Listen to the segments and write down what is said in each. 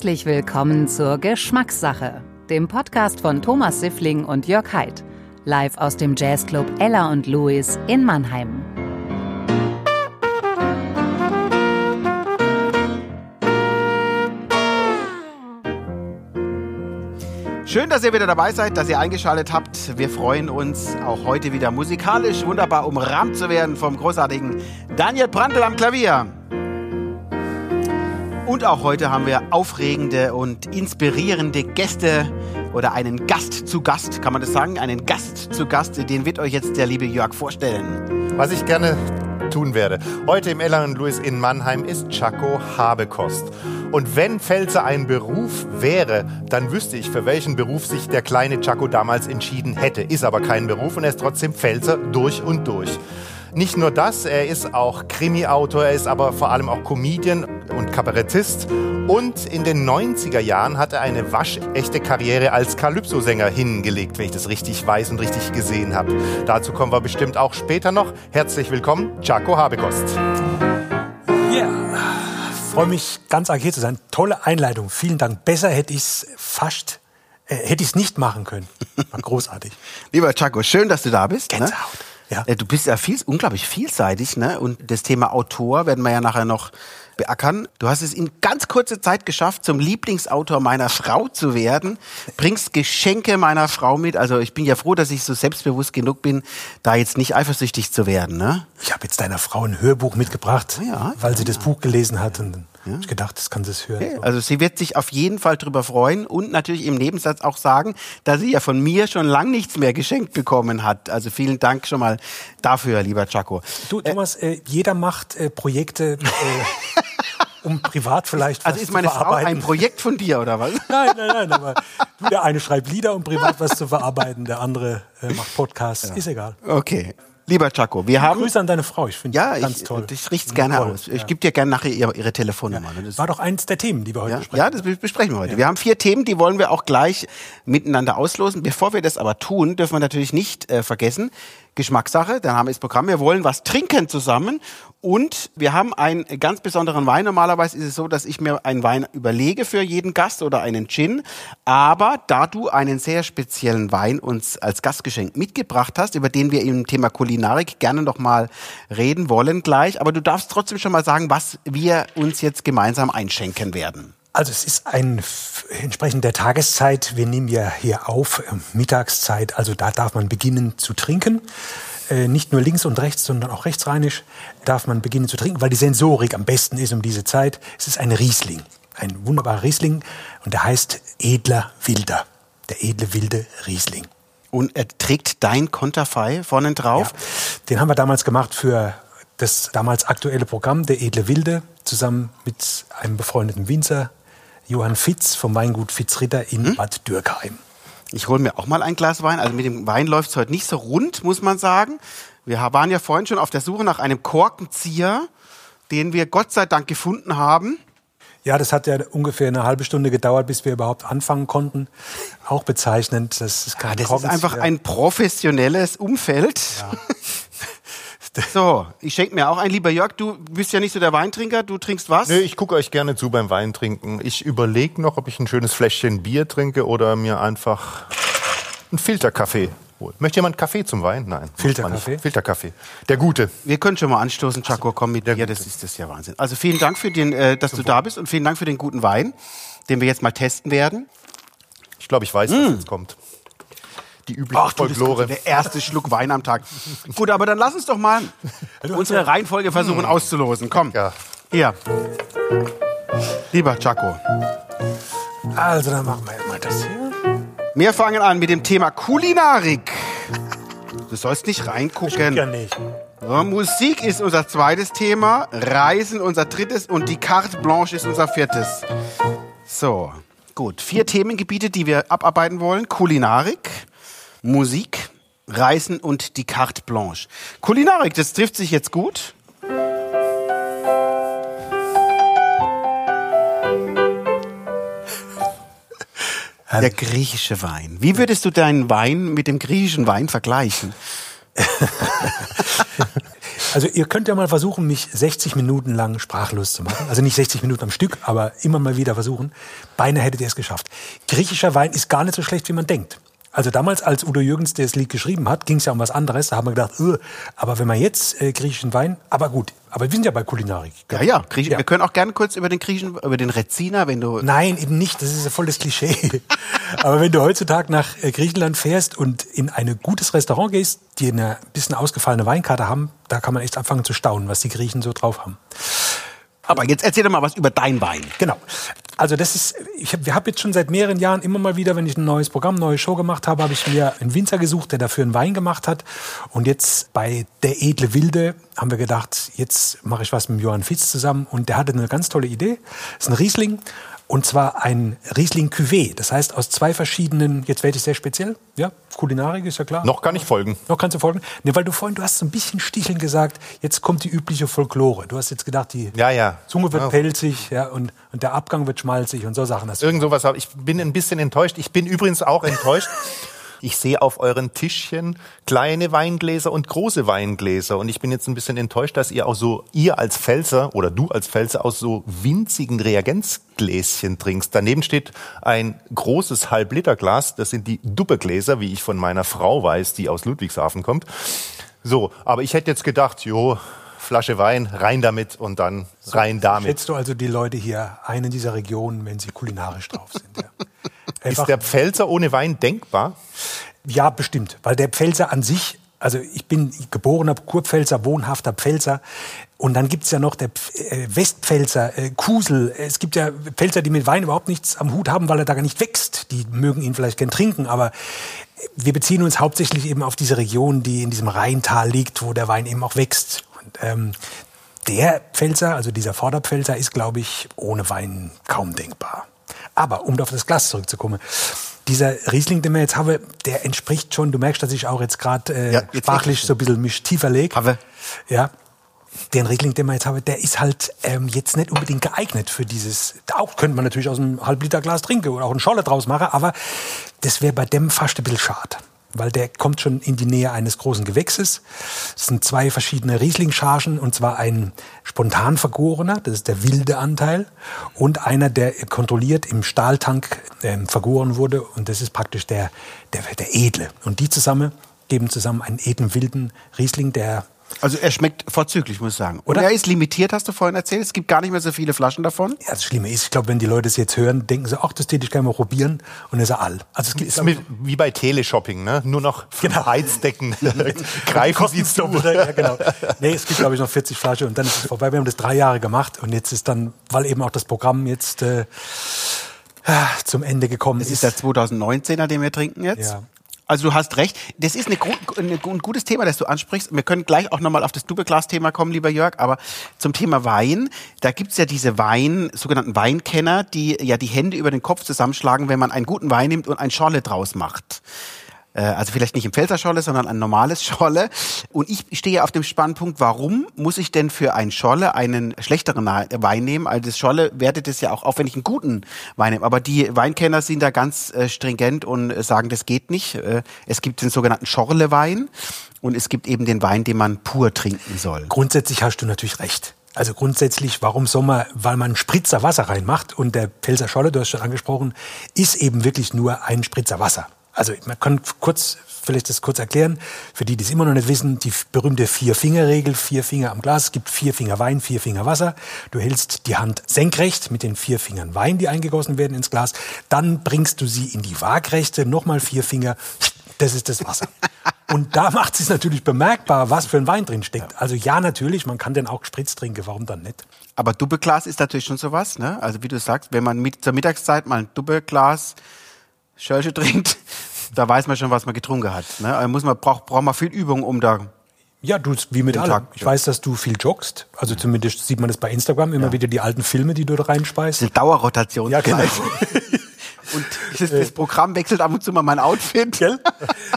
Herzlich willkommen zur Geschmackssache, dem Podcast von Thomas Siffling und Jörg Haidt, live aus dem Jazzclub Ella und Louis in Mannheim. Schön, dass ihr wieder dabei seid, dass ihr eingeschaltet habt. Wir freuen uns auch heute wieder musikalisch wunderbar umrahmt zu werden vom großartigen Daniel Brandl am Klavier. Und auch heute haben wir aufregende und inspirierende Gäste oder einen Gast zu Gast, kann man das sagen? Einen Gast zu Gast, den wird euch jetzt der liebe Jörg vorstellen. Was ich gerne tun werde. Heute im Ella und Louis in Mannheim ist Chaco Habekost. Und wenn Pfälzer ein Beruf wäre, dann wüsste ich, für welchen Beruf sich der kleine Chaco damals entschieden hätte. Ist aber kein Beruf und er ist trotzdem Pfälzer durch und durch. Nicht nur das, er ist auch Krimi-Autor, er ist aber vor allem auch Comedian und Kabarettist. Und in den 90er Jahren hat er eine waschechte Karriere als Calypso-Sänger hingelegt, wenn ich das richtig weiß und richtig gesehen habe. Dazu kommen wir bestimmt auch später noch. Herzlich willkommen, Jaco Habekost. Ja, freue mich ganz arg hier zu sein. Tolle Einleitung, vielen Dank. Besser hätte ich es fast, äh, hätte ich es nicht machen können. War großartig. Lieber Chaco, schön, dass du da bist. Ne? Ja. Du bist ja viel, unglaublich vielseitig, ne? Und das Thema Autor werden wir ja nachher noch beackern. Du hast es in ganz kurzer Zeit geschafft, zum Lieblingsautor meiner Frau zu werden. Bringst Geschenke meiner Frau mit. Also ich bin ja froh, dass ich so selbstbewusst genug bin, da jetzt nicht eifersüchtig zu werden. Ne? Ich habe jetzt deiner Frau ein Hörbuch mitgebracht, Ja, weil sie ja. das Buch gelesen hat. Und hab ich gedacht, das kann sie es hören. So. Also sie wird sich auf jeden Fall drüber freuen und natürlich im Nebensatz auch sagen, dass sie ja von mir schon lang nichts mehr geschenkt bekommen hat. Also vielen Dank schon mal dafür, lieber Chaco. Du, Thomas, äh, jeder macht äh, Projekte, äh, um privat vielleicht was Also ist meine zu Frau verarbeiten. ein Projekt von dir oder was? Nein, nein, nein, aber du, der eine schreibt Lieder, um privat was zu verarbeiten, der andere äh, macht Podcasts, ist egal. Okay. Lieber Chaco, wir haben Grüße an deine Frau, ich finde ja, ganz ich, toll. ich richte es gerne Toll, aus. Ich ja. gebe dir gerne nachher ihre, ihre Telefonnummer. ne? Das- War doch eins der Themen, die wir heute Ja, besprechen. ja, das be- besprechen wir heute. Wir haben vier Themen, die wollen wir auch gleich miteinander auslosen. Bevor wir das aber tun, dürfen wir natürlich nicht äh, vergessen, Geschmackssache, dann haben wir das Programm, wir wollen was trinken zusammen. Und wir haben einen ganz besonderen Wein. Normalerweise ist es so, dass ich mir einen Wein überlege für jeden Gast oder einen Gin, aber da du einen sehr speziellen Wein uns als Gastgeschenk mitgebracht hast, über den wir im Thema Kulinarik gerne noch mal reden wollen gleich, aber du darfst trotzdem schon mal sagen, was wir uns jetzt gemeinsam einschenken werden. Also es ist ein entsprechend der Tageszeit. Wir nehmen ja hier auf äh, Mittagszeit. Also da darf man beginnen zu trinken. Äh, nicht nur links und rechts, sondern auch rechtsrheinisch darf man beginnen zu trinken, weil die Sensorik am besten ist um diese Zeit. Es ist ein Riesling, ein wunderbarer Riesling und der heißt edler Wilder. Der edle wilde Riesling. Und er trägt dein Konterfei vorne drauf. Ja, den haben wir damals gemacht für das damals aktuelle Programm Der edle Wilde zusammen mit einem befreundeten Winzer Johann Fitz vom Weingut Fitzritter in Bad Dürkheim. Ich hole mir auch mal ein Glas Wein. Also mit dem Wein läuft es heute nicht so rund, muss man sagen. Wir waren ja vorhin schon auf der Suche nach einem Korkenzieher, den wir Gott sei Dank gefunden haben. Ja, das hat ja ungefähr eine halbe Stunde gedauert, bis wir überhaupt anfangen konnten. Auch bezeichnend, das ist kein Ah, Das ist einfach ein professionelles Umfeld. So, ich schenke mir auch ein. Lieber Jörg, du bist ja nicht so der Weintrinker. Du trinkst was? Nö, ich gucke euch gerne zu beim Weintrinken. Ich überlege noch, ob ich ein schönes Fläschchen Bier trinke oder mir einfach einen Filterkaffee hole. Möchte jemand Kaffee zum Wein? Nein. Filterkaffee? Filterkaffee. Der gute. Wir können schon mal anstoßen, Chaco, komm mit dir, das ist das ist ja Wahnsinn. Also vielen Dank für den, äh, dass du da bist und vielen Dank für den guten Wein, den wir jetzt mal testen werden. Ich glaube, ich weiß, was jetzt kommt. Die übliche. Ach Folklore. der erste Schluck Wein am Tag. Gut, aber dann lass uns doch mal unsere Reihenfolge versuchen auszulosen. Komm, Ja. hier. Lieber Chaco, Also, dann machen wir mal das hier. wir fangen an mit dem Thema Kulinarik. Du sollst nicht reingucken. Ja, nicht. So, Musik ist unser zweites Thema, Reisen unser drittes und die Carte Blanche ist unser viertes. So, gut. Vier Themengebiete, die wir abarbeiten wollen. Kulinarik, Musik, Reisen und die Carte Blanche. Kulinarik, das trifft sich jetzt gut. Der griechische Wein. Wie würdest du deinen Wein mit dem griechischen Wein vergleichen? Also ihr könnt ja mal versuchen, mich 60 Minuten lang sprachlos zu machen. Also nicht 60 Minuten am Stück, aber immer mal wieder versuchen. Beinahe hättet ihr es geschafft. Griechischer Wein ist gar nicht so schlecht, wie man denkt. Also damals, als Udo Jürgens das Lied geschrieben hat, ging es ja um was anderes. Da haben wir gedacht, öh, aber wenn man jetzt äh, griechischen Wein, aber gut, aber wir sind ja bei Kulinarik. Ja, ja, ja. wir können auch gerne kurz über den Griechen, über den Rezina, wenn du... Nein, eben nicht, das ist ja voll das Klischee. aber wenn du heutzutage nach äh, Griechenland fährst und in ein gutes Restaurant gehst, die eine bisschen ausgefallene Weinkarte haben, da kann man echt anfangen zu staunen, was die Griechen so drauf haben. Aber jetzt erzähl doch mal was über dein Wein. Genau. Also das ist, ich habe hab jetzt schon seit mehreren Jahren immer mal wieder, wenn ich ein neues Programm, neue Show gemacht habe, habe ich mir einen Winzer gesucht, der dafür einen Wein gemacht hat. Und jetzt bei Der edle Wilde haben wir gedacht, jetzt mache ich was mit Johann Fitz zusammen. Und der hatte eine ganz tolle Idee. Das ist ein Riesling. Und zwar ein Riesling Cuvée. Das heißt, aus zwei verschiedenen, jetzt werde ich sehr speziell, ja, Kulinarik ist ja klar. Noch kann ich folgen. Noch kannst du folgen. Nee, weil du vorhin, du hast so ein bisschen sticheln gesagt, jetzt kommt die übliche Folklore. Du hast jetzt gedacht, die ja, ja. Zunge wird ja. pelzig ja, und, und der Abgang wird schmalzig und so Sachen. Irgend sowas. Ich bin ein bisschen enttäuscht. Ich bin übrigens auch enttäuscht. Ich sehe auf euren Tischchen kleine Weingläser und große Weingläser. Und ich bin jetzt ein bisschen enttäuscht, dass ihr auch so, ihr als Pfälzer oder du als Pfälzer aus so winzigen Reagenzgläschen trinkst. Daneben steht ein großes Halbliterglas. Das sind die Duppegläser, wie ich von meiner Frau weiß, die aus Ludwigshafen kommt. So, aber ich hätte jetzt gedacht, jo, Flasche Wein, rein damit und dann so, rein damit. Schätzt du also die Leute hier ein in dieser Region, wenn sie kulinarisch drauf sind? Ja. Ist der Pfälzer ohne Wein denkbar? Ja, bestimmt. Weil der Pfälzer an sich, also ich bin geborener Kurpfälzer, wohnhafter Pfälzer. Und dann gibt's ja noch der äh, Westpfälzer, äh, Kusel. Es gibt ja Pfälzer, die mit Wein überhaupt nichts am Hut haben, weil er da gar nicht wächst. Die mögen ihn vielleicht gern trinken, aber wir beziehen uns hauptsächlich eben auf diese Region, die in diesem Rheintal liegt, wo der Wein eben auch wächst. Ähm, der Pfälzer, also dieser Vorderpfälzer, ist, glaube ich, ohne Wein kaum denkbar. Aber um auf das Glas zurückzukommen, dieser Riesling, den wir jetzt haben, der entspricht schon, du merkst, dass ich auch jetzt gerade äh, ja, sprachlich so ein bisschen mich tiefer lege. Habe. Ja. Den Riesling, den wir jetzt haben, der ist halt ähm, jetzt nicht unbedingt geeignet für dieses. Auch könnte man natürlich aus einem Halbliter Glas trinken oder auch einen Scholle draus machen, aber das wäre bei dem fast ein bisschen schade weil der kommt schon in die Nähe eines großen Gewächses. Es sind zwei verschiedene Riesling-Chargen, und zwar ein spontan vergorener, das ist der wilde Anteil, und einer, der kontrolliert im Stahltank äh, vergoren wurde, und das ist praktisch der, der, der edle. Und die zusammen geben zusammen einen edlen wilden Riesling, der also er schmeckt vorzüglich, muss ich sagen. Oder? Und er ist limitiert, hast du vorhin erzählt. Es gibt gar nicht mehr so viele Flaschen davon. Ja, das Schlimme ist, ich glaube, wenn die Leute es jetzt hören, denken sie, ach, das täte ich gerne mal probieren. Und dann ist er all. Also es gibt, ist mit, wie bei Teleshopping, ne? Nur noch genau. Heizdecken. Greifen Sie zu. ja, genau. Nee, es gibt, glaube ich, noch 40 Flaschen und dann ist es vorbei. Wir haben das drei Jahre gemacht und jetzt ist dann, weil eben auch das Programm jetzt äh, zum Ende gekommen ist. Es ist der 2019er, den wir trinken jetzt. Ja. Also du hast recht. Das ist eine, ein gutes Thema, das du ansprichst. Wir können gleich auch nochmal auf das Doppelglas-Thema kommen, lieber Jörg. Aber zum Thema Wein, da gibt's ja diese Wein, sogenannten Weinkenner, die ja die Hände über den Kopf zusammenschlagen, wenn man einen guten Wein nimmt und ein Schorle draus macht. Äh, also vielleicht nicht im Pfälzer sondern ein normales Scholle. Und ich stehe auf dem Spannpunkt, warum muss ich denn für ein Scholle einen schlechteren Wein nehmen? Also das Scholle wertet es ja auch auf, wenn ich einen guten Wein nehme. Aber die Weinkenner sind da ganz äh, stringent und sagen, das geht nicht. Äh, es gibt den sogenannten Schorlewein und es gibt eben den Wein, den man pur trinken soll. Grundsätzlich hast du natürlich recht. Also grundsätzlich, warum Sommer? Weil man Spritzer Wasser reinmacht und der Pfälzer Scholle, du hast schon angesprochen, ist eben wirklich nur ein Spritzer Wasser. Also man kann kurz, vielleicht das kurz erklären, für die, die es immer noch nicht wissen, die berühmte Vier-Finger-Regel, vier Finger am Glas, es gibt vier Finger Wein, vier Finger Wasser. Du hältst die Hand senkrecht mit den vier Fingern Wein, die eingegossen werden ins Glas. Dann bringst du sie in die Waagrechte, nochmal vier Finger, das ist das Wasser. Und da macht es natürlich bemerkbar, was für ein Wein drin steckt. Also ja, natürlich, man kann den auch gespritzt trinken, warum dann nicht? Aber Doppelglas ist natürlich schon sowas, ne? Also wie du sagst, wenn man mit, zur Mittagszeit mal ein Doppelglas Schörche trinkt, da weiß man schon, was man getrunken hat. Ne? Also muss man, braucht, braucht man viel Übung, um da ja, du, wie mit allem. Ich weiß, dass du viel joggst. Also zumindest sieht man das bei Instagram immer ja. wieder die alten Filme, die du da reinspeist. Eine Dauerrotation. Ja, genau. und das, das, Programm wechselt ab und zu mal mein Outfit. Gell?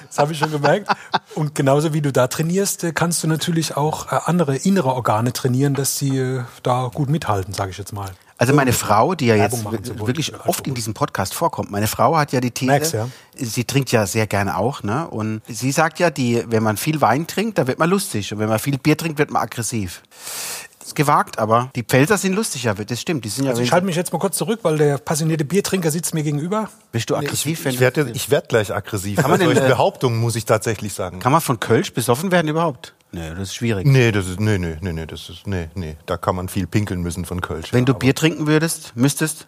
Das habe ich schon gemerkt. Und genauso wie du da trainierst, äh, kannst du natürlich auch äh, andere innere Organe trainieren, dass sie äh, da gut mithalten, sage ich jetzt mal. Also meine Frau, die ja jetzt wirklich oft in diesem Podcast vorkommt, meine Frau hat ja die These, Merkst, ja. sie trinkt ja sehr gerne auch, ne? Und sie sagt ja, die, wenn man viel Wein trinkt, dann wird man lustig. Und wenn man viel Bier trinkt, wird man aggressiv. Ist gewagt, aber die Pfälzer sind lustiger, das stimmt. Die sind ja, Also ich halte mich jetzt mal kurz zurück, weil der passionierte Biertrinker sitzt mir gegenüber. bist du aggressiv, wenn Ich werde ich werd gleich aggressiv. Kann man Bei denn, solchen äh, Behauptungen muss ich tatsächlich sagen. kann man von Kölsch besoffen werden überhaupt? Nee, das ist schwierig. Nee, das ist, nee, nee, nee, nee, das ist, nee, nee. Da kann man viel pinkeln müssen von Kölsch. Wenn du Bier trinken würdest, müsstest,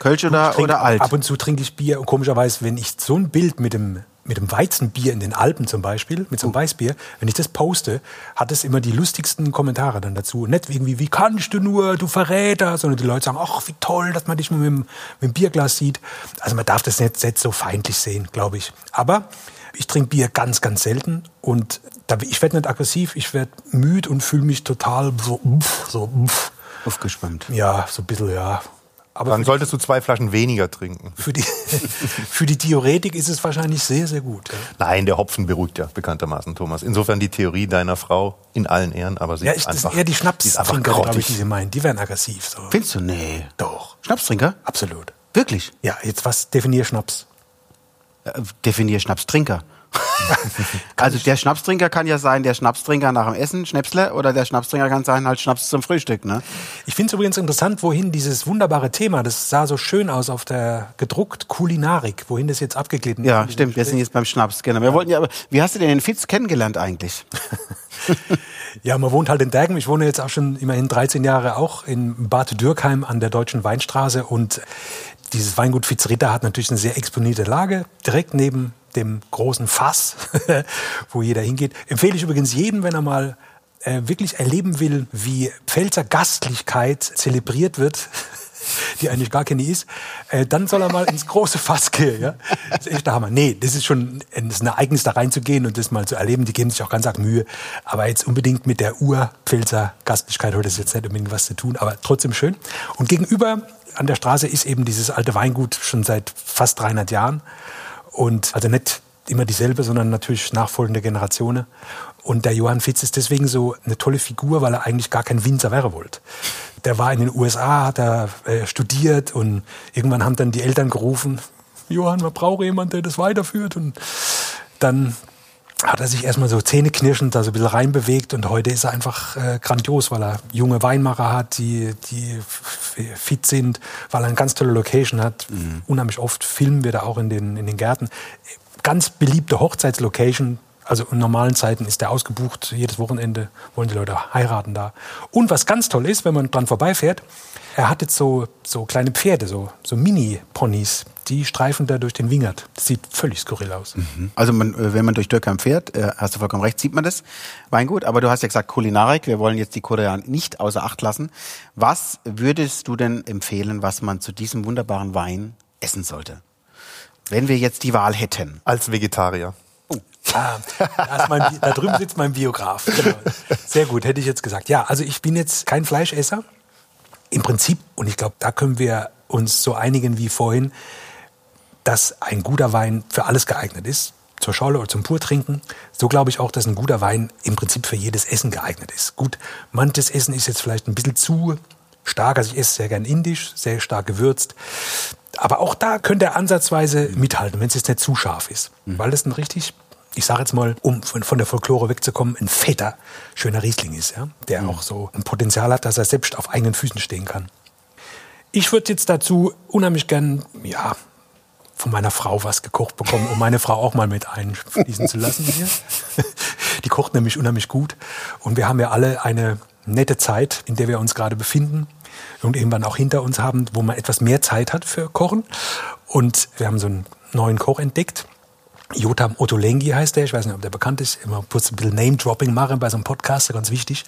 Kölsch oder, Trink- oder alt? Ab und zu trinke ich Bier. Und komischerweise, wenn ich so ein Bild mit dem, mit dem Weizenbier in den Alpen zum Beispiel, mit so einem Oh. Weißbier, wenn ich das poste, hat es immer die lustigsten Kommentare dann dazu. Nicht irgendwie, wie kannst du nur, du Verräter, sondern die Leute sagen, ach, wie toll, dass man dich mal mit dem, mit dem Bierglas sieht. Also man darf das nicht, nicht so feindlich sehen, glaube ich. Aber ich trinke Bier ganz, ganz selten und da, ich werde nicht aggressiv, ich werde müde und fühle mich total so, so. Aufgespannt. ja, so ein bisschen, ja. Aber Dann solltest du zwei Flaschen weniger trinken. für die, für die Theoretik ist es wahrscheinlich sehr, sehr gut. Ja, Nein, der Hopfen beruhigt ja bekanntermaßen, Thomas. Insofern die Theorie deiner Frau in allen Ehren, aber sie ja ist einfach, sind eher die Schnapstrinker, glaube ich, die sie meinen. Die werden aggressiv. So. Findest du? Nee. Doch, Schnapstrinker? absolut. Wirklich? Ja, jetzt was definier Schnaps. Äh, Definier Schnapstrinker. also der Schnapstrinker kann ja sein, der Schnapstrinker nach dem Essen, Schnäpsle, oder der Schnapstrinker kann sein, halt Schnaps zum Frühstück, ne? Ich finde es übrigens interessant, wohin dieses wunderbare Thema, das sah so schön aus auf der gedruckt Kulinarik, wohin das jetzt abgeglitten ist. Ja, stimmt, wir sind jetzt beim Schnaps, genau. Wir wollten ja, aber wie hast du denn den Fitz kennengelernt eigentlich? Ja, man wohnt halt in Dergen. Ich wohne jetzt auch schon immerhin 13 Jahre auch in Bad Dürkheim an der Deutschen Weinstraße und dieses Weingut Fitzritter hat natürlich eine sehr exponierte Lage, direkt neben dem großen Fass, wo jeder hingeht. Empfehle ich übrigens jedem, wenn er mal äh, wirklich erleben will, wie Pfälzer Gastlichkeit zelebriert wird, die eigentlich gar keine ist, äh, dann soll er mal ins große Fass gehen. Ja? Das ist echt der Hammer. Nee, das ist schon ein, das ist ein Ereignis, da reinzugehen und das mal zu erleben. Die geben sich auch ganz arg Mühe. Aber jetzt unbedingt mit der Ur-Pfälzer Gastlichkeit hat das jetzt nicht unbedingt was zu tun, aber trotzdem schön. Und gegenüber an der Straße ist eben dieses alte Weingut schon seit fast 300 Jahren. Und also nicht immer dieselbe, sondern natürlich nachfolgende Generationen. Und der Johann Fitz ist deswegen so eine tolle Figur, weil er eigentlich gar kein Winzer wäre wollte. Der war in den USA, hat er äh, studiert und irgendwann haben dann die Eltern gerufen, Johann, man braucht jemanden, der das weiterführt. Und dann hat er sich erstmal so zähneknirschend da so ein bisschen reinbewegt und heute ist er einfach äh, grandios, weil er junge Weinmacher hat, die, die fit sind, weil er eine ganz tolle Location hat. Unheimlich oft filmen wir da auch in den, in den Gärten. Ganz beliebte Hochzeitslocation. Also in normalen Zeiten ist der ausgebucht. Jedes Wochenende wollen die Leute heiraten da. Und was ganz toll ist, wenn man dran vorbeifährt, er hat jetzt so, so kleine Pferde, so, so Mini-Ponys. Die streifen da durch den Wingert. Das sieht völlig skurril aus. Also man, äh, wenn man durch Dürkheim fährt, äh, hast du vollkommen recht, sieht man das Weingut. Aber du hast ja gesagt Kulinarik, wir wollen jetzt die Koreaner nicht außer Acht lassen. Was würdest du denn empfehlen, was man zu diesem wunderbaren Wein essen sollte? Wenn wir jetzt die Wahl hätten. Als Vegetarier. Ah, da, ist mein, da drüben sitzt mein Biograf. Genau. Sehr gut, hätte ich jetzt gesagt. Ja, also ich bin jetzt kein Fleischesser. Im Prinzip, und ich glaube, da können wir uns so einigen wie vorhin, dass ein guter Wein für alles geeignet ist. Zur Schorle oder zum Purtrinken. So glaube ich auch, dass ein guter Wein im Prinzip für jedes Essen geeignet ist. Gut, manches Essen ist jetzt vielleicht ein bisschen zu stark. Also ich esse sehr gern indisch, sehr stark gewürzt. Aber auch da könnte er ansatzweise mithalten, wenn es jetzt nicht zu scharf ist. Weil das ein richtig, ich sage jetzt mal, um von, von der Folklore wegzukommen, ein fetter, schöner Riesling ist, ja? der auch so ein Potenzial hat, dass er selbst auf eigenen Füßen stehen kann. Ich würde jetzt dazu unheimlich gern, ja, von meiner Frau was gekocht bekommen, um meine Frau auch mal mit einfließen zu lassen hier. Die kocht nämlich unheimlich gut. Und wir haben ja alle eine nette Zeit, in der wir uns gerade befinden und irgendwann auch hinter uns haben, wo man etwas mehr Zeit hat für Kochen. Und wir haben so einen neuen Koch entdeckt. Jotam Ottolenghi heißt der, ich weiß nicht, ob der bekannt ist, immer kurz ein bisschen Name-Dropping machen bei so einem Podcast, ganz wichtig.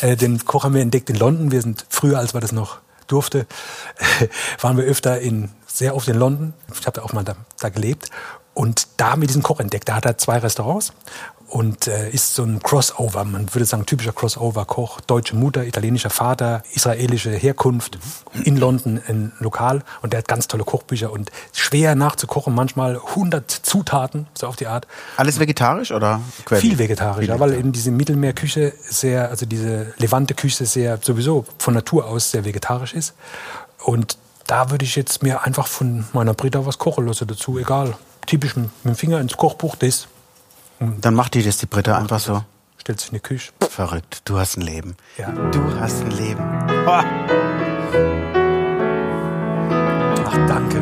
Äh, den Koch haben wir entdeckt in London, wir sind früher, als wir das noch durfte, waren wir öfter in, sehr oft in London. Ich habe da auch mal da, da gelebt. Und da haben wir diesen Koch entdeckt. Da hat er zwei Restaurants und äh, ist so ein Crossover, man würde sagen typischer Crossover-Koch, deutsche Mutter, italienischer Vater, israelische Herkunft, in London ein Lokal und der hat ganz tolle Kochbücher und schwer nachzukochen, manchmal 100 Zutaten, so auf die Art. Alles vegetarisch oder Quelle? Viel vegetarisch, Viel ja, weil eben diese Mittelmeerküche sehr, also diese Levante Küche sehr sowieso von Natur aus sehr vegetarisch ist und da würde ich jetzt mir einfach von meiner Brita was kochen lassen dazu, egal. Typisch mit dem Finger ins Kochbuch, das dann macht die das, die Britta, einfach so. Stellt sich in die Küche. Verrückt. Du hast ein Leben. Ja. Du hast ein Leben. Ach, danke.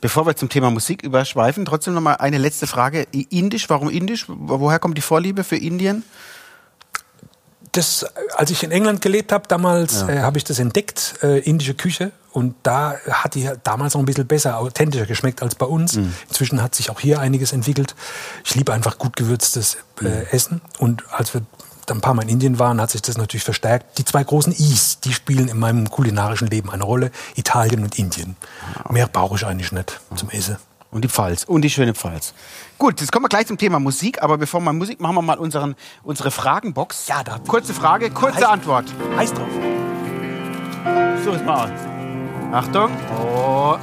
Bevor wir zum Thema Musik überschweifen, trotzdem noch mal eine letzte Frage. Indisch, warum Indisch? Woher kommt die Vorliebe für Indien? Das, als ich in England gelebt habe, damals ja. äh, habe ich das entdeckt, äh, indische Küche. Und da hat die damals noch ein bisschen besser, authentischer geschmeckt als bei uns. Mhm. Inzwischen hat sich auch hier einiges entwickelt. Ich liebe einfach gut gewürztes äh, mhm. Essen. Und als wir dann ein paar Mal in Indien waren, hat sich das natürlich verstärkt. Die zwei großen Is, die spielen in meinem kulinarischen Leben eine Rolle. Italien und Indien. Mehr brauche ich eigentlich nicht zum Essen. Und die Pfalz. Und die schöne Pfalz. Gut, jetzt kommen wir gleich zum Thema Musik. Aber bevor wir Musik machen, wir mal unseren, unsere Fragenbox. Ja, da. Kurze Frage, kurze heiß, Antwort. Heiß drauf. So ist mal. Achtung. Oh.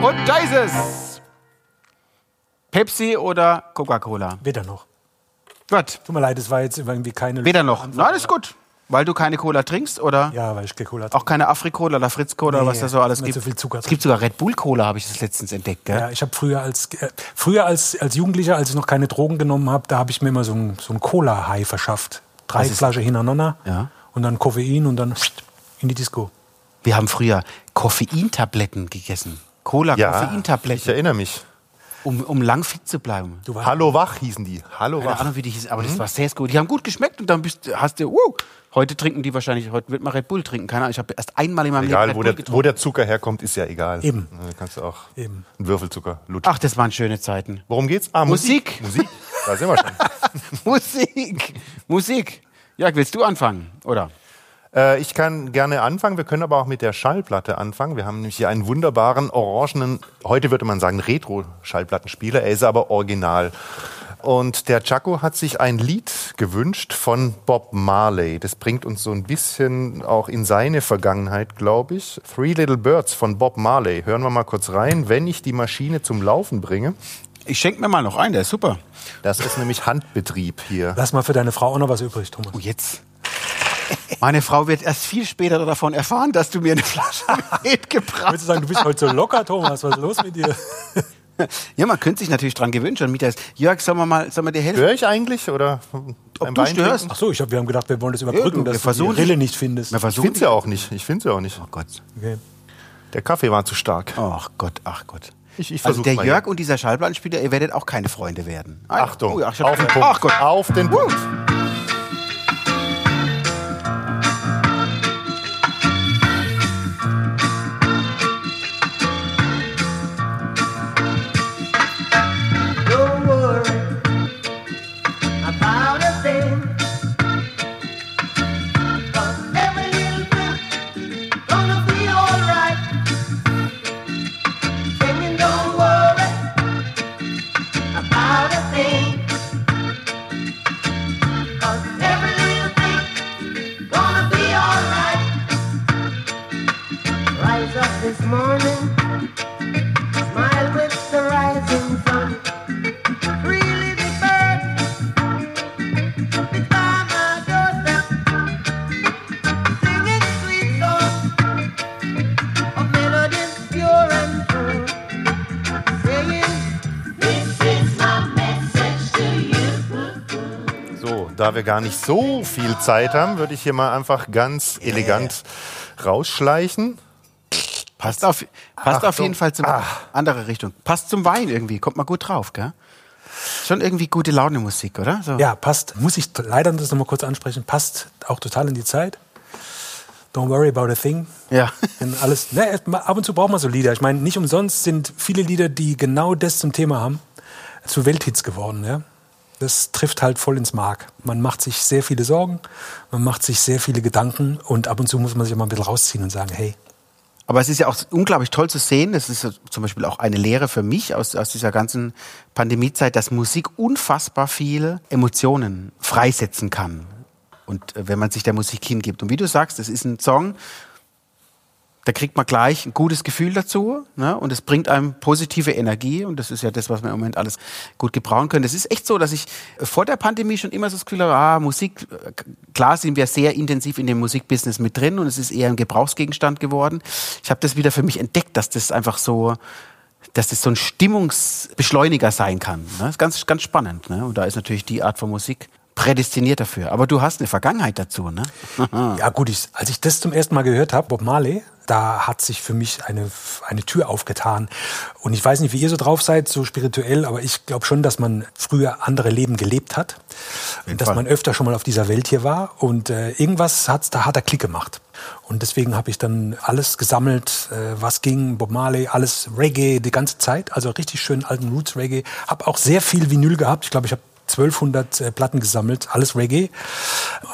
Und da ist es. Pepsi oder Coca-Cola? Weder noch. Gut. Tut mir leid, es war jetzt irgendwie keine. Weder noch. Nein, ist gut. Weil du keine Cola trinkst, oder? Ja, weil ich keine Cola trinke. Auch keine Afri-Cola oder Fritz-Cola, nee, was da so alles gibt. So viel Zucker es gibt sogar Red Bull-Cola, habe ich das letztens entdeckt. Gell? Ja, ich habe früher als äh, früher als, als Jugendlicher, als ich noch keine Drogen genommen habe, da habe ich mir immer so ein, so ein Cola-High verschafft. Drei Flaschen hintereinander ja. und dann Koffein und dann in die Disco. Wir haben früher Koffeintabletten gegessen. Cola, ja, Koffeintabletten. Ich erinnere mich. Um, um lang fit zu bleiben. Hallo wach hießen die. Hallo Keine wach. Ahnung, wie die hießen, aber mhm. das war sehr gut. Die haben gut geschmeckt und dann bist, hast du, uh, heute trinken die wahrscheinlich, heute wird man Red Bull trinken. Keine Ahnung, ich habe erst einmal in meinem egal, Leben Bull der, Wo der Zucker herkommt, ist ja egal. Eben. Da kannst du auch Eben. einen Würfelzucker lutschen. Ach, das waren schöne Zeiten. Worum geht's? Ah, Musik. Musik. Musik. Da sind wir schon. Musik. Musik. Ja, willst du anfangen, oder? Äh, ich kann gerne anfangen. Wir können aber auch mit der Schallplatte anfangen. Wir haben nämlich hier einen wunderbaren orangenen, heute würde man sagen Retro-Schallplattenspieler. Er ist aber original. Und der Chaco hat sich ein Lied gewünscht von Bob Marley. Das bringt uns so ein bisschen auch in seine Vergangenheit, glaube ich. Three Little Birds von Bob Marley. Hören wir mal kurz rein, wenn ich die Maschine zum Laufen bringe. Ich schenke mir mal noch ein, der ist super. Das ist nämlich Handbetrieb hier. Lass mal für deine Frau auch noch was übrig, Thomas. Oh, jetzt. Meine Frau wird erst viel später davon erfahren, dass du mir eine Flasche mitgebracht hast. Würdest du sagen, du bist heute so locker, Thomas? Was ist los mit dir? Ja, man könnte sich natürlich dran gewöhnen, schon Mieter ist. Jörg, sollen wir mal, sollen wir dir helfen? Höre ich eigentlich oder? Ob du störst? Ach so, ich hab, wir haben gedacht, wir wollen das überbrücken, ja, du, dass du die Rille nicht findest. Ich finde sie ja auch nicht. Ich finde sie auch nicht. Oh Gott. Okay. Der Kaffee war zu stark. Ach Gott, ach Gott. Ich, ich also der mal Jörg hier. und dieser Schallplattenspieler, ihr werdet auch keine Freunde werden. Achtung, oh, ach, auf den Punkt. Ach Gott. Auf den Punkt. Da wir gar nicht so viel Zeit haben, würde ich hier mal einfach ganz yeah. elegant rausschleichen. Passt auf, passt auf jeden Fall zum Ach. andere Richtung. Passt zum Wein irgendwie, kommt mal gut drauf, gell? Schon irgendwie gute Laune Musik, oder? So. Ja, passt. Muss ich leider das nochmal kurz ansprechen. Passt auch total in die Zeit. Don't worry about a thing. Ja. Denn alles, ne, ab und zu braucht man so Lieder. Ich meine, nicht umsonst sind viele Lieder, die genau das zum Thema haben, zu Welthits geworden. Ja? Das trifft halt voll ins Mark. Man macht sich sehr viele Sorgen, man macht sich sehr viele Gedanken und ab und zu muss man sich mal ein bisschen rausziehen und sagen, hey, Aber es ist ja auch unglaublich toll zu sehen, das ist zum Beispiel auch eine Lehre für mich aus, aus dieser ganzen Pandemiezeit, dass Musik unfassbar viel Emotionen freisetzen kann. Und äh, wenn man sich der Musik hingibt. Und wie du sagst, es ist ein Song, da kriegt man gleich ein gutes Gefühl dazu ne? und es bringt einem positive Energie und das ist ja das, was wir im Moment alles gut gebrauchen können. Es ist echt so, dass ich vor der Pandemie schon immer so das Gefühl habe, ah, Musik, klar sind wir sehr intensiv in dem Musikbusiness mit drin und es ist eher ein Gebrauchsgegenstand geworden. Ich habe das wieder für mich entdeckt, dass das einfach so dass das so ein Stimmungsbeschleuniger sein kann. Ne? Das ist ganz, ganz spannend. Ne? Und da ist natürlich die Art von Musik prädestiniert dafür. Aber du hast eine Vergangenheit dazu, ne? ja gut, ich, als ich das zum ersten Mal gehört habe, Bob Marley, da hat sich für mich eine, eine Tür aufgetan. Und ich weiß nicht, wie ihr so drauf seid, so spirituell, aber ich glaube schon, dass man früher andere Leben gelebt hat. Und dass man öfter schon mal auf dieser Welt hier war. Und äh, irgendwas hat's, da hat er Klick gemacht. Und deswegen habe ich dann alles gesammelt, äh, was ging, Bob Marley, alles Reggae die ganze Zeit, also richtig schön alten Roots Reggae. Habe auch sehr viel Vinyl gehabt. Ich glaube, ich habe 1200 äh, Platten gesammelt, alles Reggae.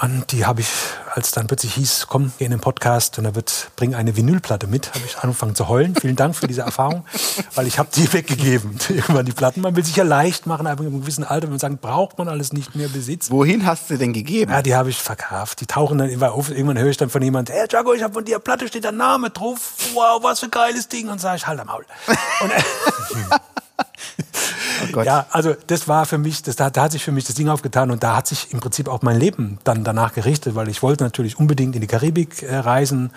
Und die habe ich, als dann plötzlich hieß, komm, geh in den Podcast und er wird, bring eine Vinylplatte mit, habe ich angefangen zu heulen. Vielen Dank für diese Erfahrung, weil ich habe die weggegeben. Irgendwann die Platten. Man will sich ja leicht machen, aber in einem gewissen Alter, wenn man sagt, braucht man alles nicht mehr Besitz. Wohin hast du denn gegeben? Ja, die habe ich verkauft. Die tauchen dann immer auf. Irgendwann höre ich dann von jemand, hey Jago, ich habe von dir Platte, steht der Name drauf. Wow, was für ein geiles Ding. Und sage ich, halt am Maul. Und, Oh ja, also das war für mich, das, da, da hat sich für mich das Ding aufgetan und da hat sich im Prinzip auch mein Leben dann danach gerichtet, weil ich wollte natürlich unbedingt in die Karibik äh, reisen.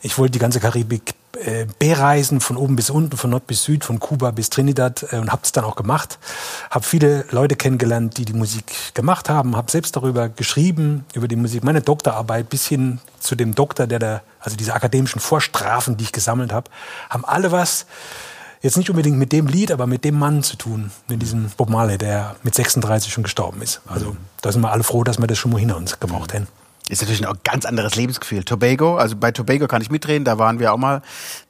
Ich wollte die ganze Karibik äh, bereisen, von oben bis unten, von Nord bis Süd, von Kuba bis Trinidad äh, und habe es dann auch gemacht. Habe viele Leute kennengelernt, die die Musik gemacht haben, habe selbst darüber geschrieben, über die Musik. Meine Doktorarbeit bis hin zu dem Doktor, der da, also diese akademischen Vorstrafen, die ich gesammelt habe, haben alle was jetzt nicht unbedingt mit dem Lied, aber mit dem Mann zu tun, mit diesem Bob Marley, der mit 36 schon gestorben ist. Also da sind wir alle froh, dass wir das schon mal hinter uns gebraucht hätten. Ist natürlich ein ganz anderes Lebensgefühl. Tobago, also bei Tobago kann ich mitreden, da waren wir auch mal,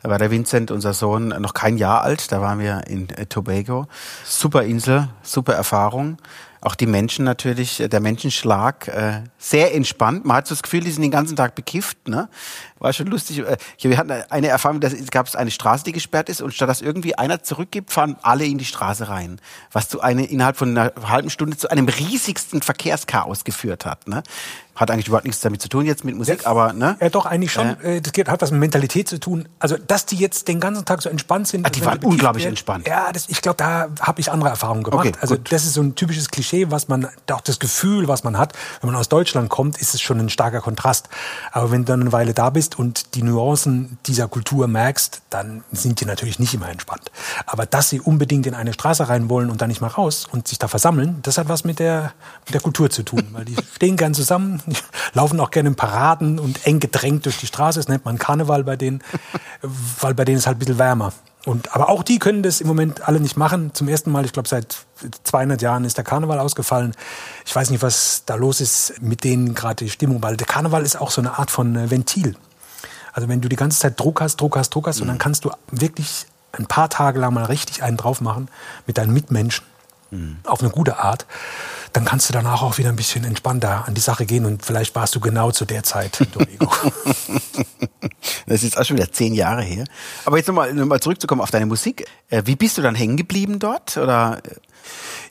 da war der Vincent, unser Sohn, noch kein Jahr alt, da waren wir in äh, Tobago. Super Insel, super Erfahrung auch die Menschen natürlich, äh, der Menschenschlag, äh, sehr entspannt. Man hat so das Gefühl, die sind den ganzen Tag bekifft. Ne? War schon lustig. Äh, wir hatten eine Erfahrung, da gab es eine Straße, die gesperrt ist und statt dass irgendwie einer zurückgibt, fahren alle in die Straße rein. Was zu eine, innerhalb von einer halben Stunde zu einem riesigsten Verkehrschaos geführt hat. Ne? Hat eigentlich überhaupt nichts damit zu tun jetzt mit Musik, ja, aber ne? Ja, doch eigentlich schon. Äh, das geht, hat was mit Mentalität zu tun. Also, dass die jetzt den ganzen Tag so entspannt sind. Ah, die waren unglaublich werden, entspannt. Ja, das, ich glaube, da habe ich andere Erfahrungen gemacht. Okay, also, gut. das ist so ein typisches Klischee, was man, auch das Gefühl, was man hat, wenn man aus Deutschland kommt, ist es schon ein starker Kontrast. Aber wenn du dann eine Weile da bist und die Nuancen dieser Kultur merkst, dann sind die natürlich nicht immer entspannt. Aber dass sie unbedingt in eine Straße rein wollen und dann nicht mal raus und sich da versammeln, das hat was mit der, mit der Kultur zu tun. Weil die stehen gern zusammen, laufen auch auch gerne in Paraden und eng gedrängt durch die Straße. Das nennt man Karneval bei denen, weil bei denen ist halt ein bisschen wärmer. Und, aber auch die können das im Moment alle nicht machen. Zum ersten Mal, ich glaube, seit 200 Jahren ist der Karneval ausgefallen. Ich weiß nicht, was da los ist mit denen gerade die Stimmung, weil der Karneval ist auch so eine Art von äh, Ventil. Also wenn du die ganze Zeit Druck hast, Druck hast, Druck hast, mhm. und dann kannst du wirklich ein paar Tage lang mal richtig einen drauf machen mit deinen Mitmenschen mhm. auf eine gute Art dann kannst du danach auch wieder ein bisschen entspannter an die Sache gehen und vielleicht warst du genau zu der Zeit Domingo. das ist jetzt auch schon wieder zehn Jahre her. Aber jetzt nochmal noch mal zurückzukommen auf deine Musik. Äh, wie bist du dann hängen geblieben dort? Oder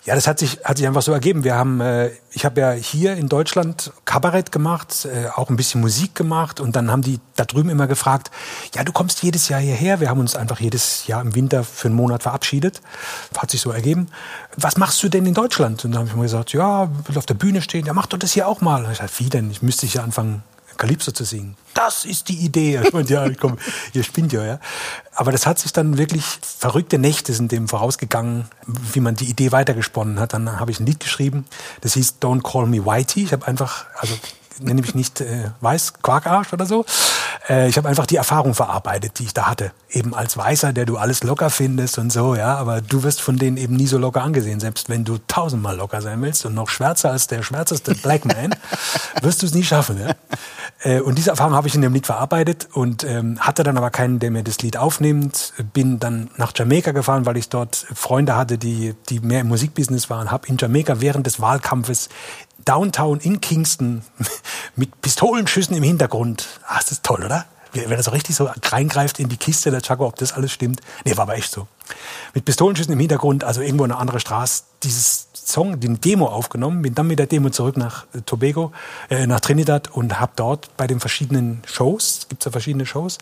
ja, das hat sich, hat sich einfach so ergeben. Wir haben, äh, ich habe ja hier in Deutschland Kabarett gemacht, äh, auch ein bisschen Musik gemacht und dann haben die da drüben immer gefragt, ja, du kommst jedes Jahr hierher. Wir haben uns einfach jedes Jahr im Winter für einen Monat verabschiedet. Hat sich so ergeben. Was machst du denn in Deutschland? Und dann habe ich mir gesagt, ja, will auf der Bühne stehen. Ja, mach doch das hier auch mal. Und ich gesagt, wie denn? Ich müsste ja anfangen, Calypso zu singen. Das ist die Idee. Ich meine, ja, komm, ihr spinnt ja, ja. Aber das hat sich dann wirklich, verrückte Nächte sind dem vorausgegangen, wie man die Idee weitergesponnen hat. Dann habe ich ein Lied geschrieben, das hieß Don't Call Me Whitey. Ich habe einfach, also nenne mich nicht äh, Weiß, Quarkarsch oder so. Äh, ich habe einfach die Erfahrung verarbeitet, die ich da hatte. Eben als Weißer, der du alles locker findest und so, ja. Aber du wirst von denen eben nie so locker angesehen. Selbst wenn du tausendmal locker sein willst und noch schwärzer als der schwärzeste Black Man, wirst du es nie schaffen. Ja? Äh, und diese Erfahrung habe ich in dem Lied verarbeitet und ähm, hatte dann aber keinen, der mir das Lied aufnimmt. Bin dann nach Jamaika gefahren, weil ich dort Freunde hatte, die, die mehr im Musikbusiness waren. Habe in Jamaika während des Wahlkampfes Downtown in Kingston mit Pistolenschüssen im Hintergrund. Ah, das ist toll, oder? Wenn er so richtig so reingreift in die Kiste der Chaco, ob das alles stimmt. Nee, war aber echt so. Mit Pistolenschüssen im Hintergrund, also irgendwo eine andere Straße, dieses Song, den Demo aufgenommen, bin dann mit der Demo zurück nach äh, Tobago, äh, nach Trinidad und habe dort bei den verschiedenen Shows, gibt ja verschiedene Shows,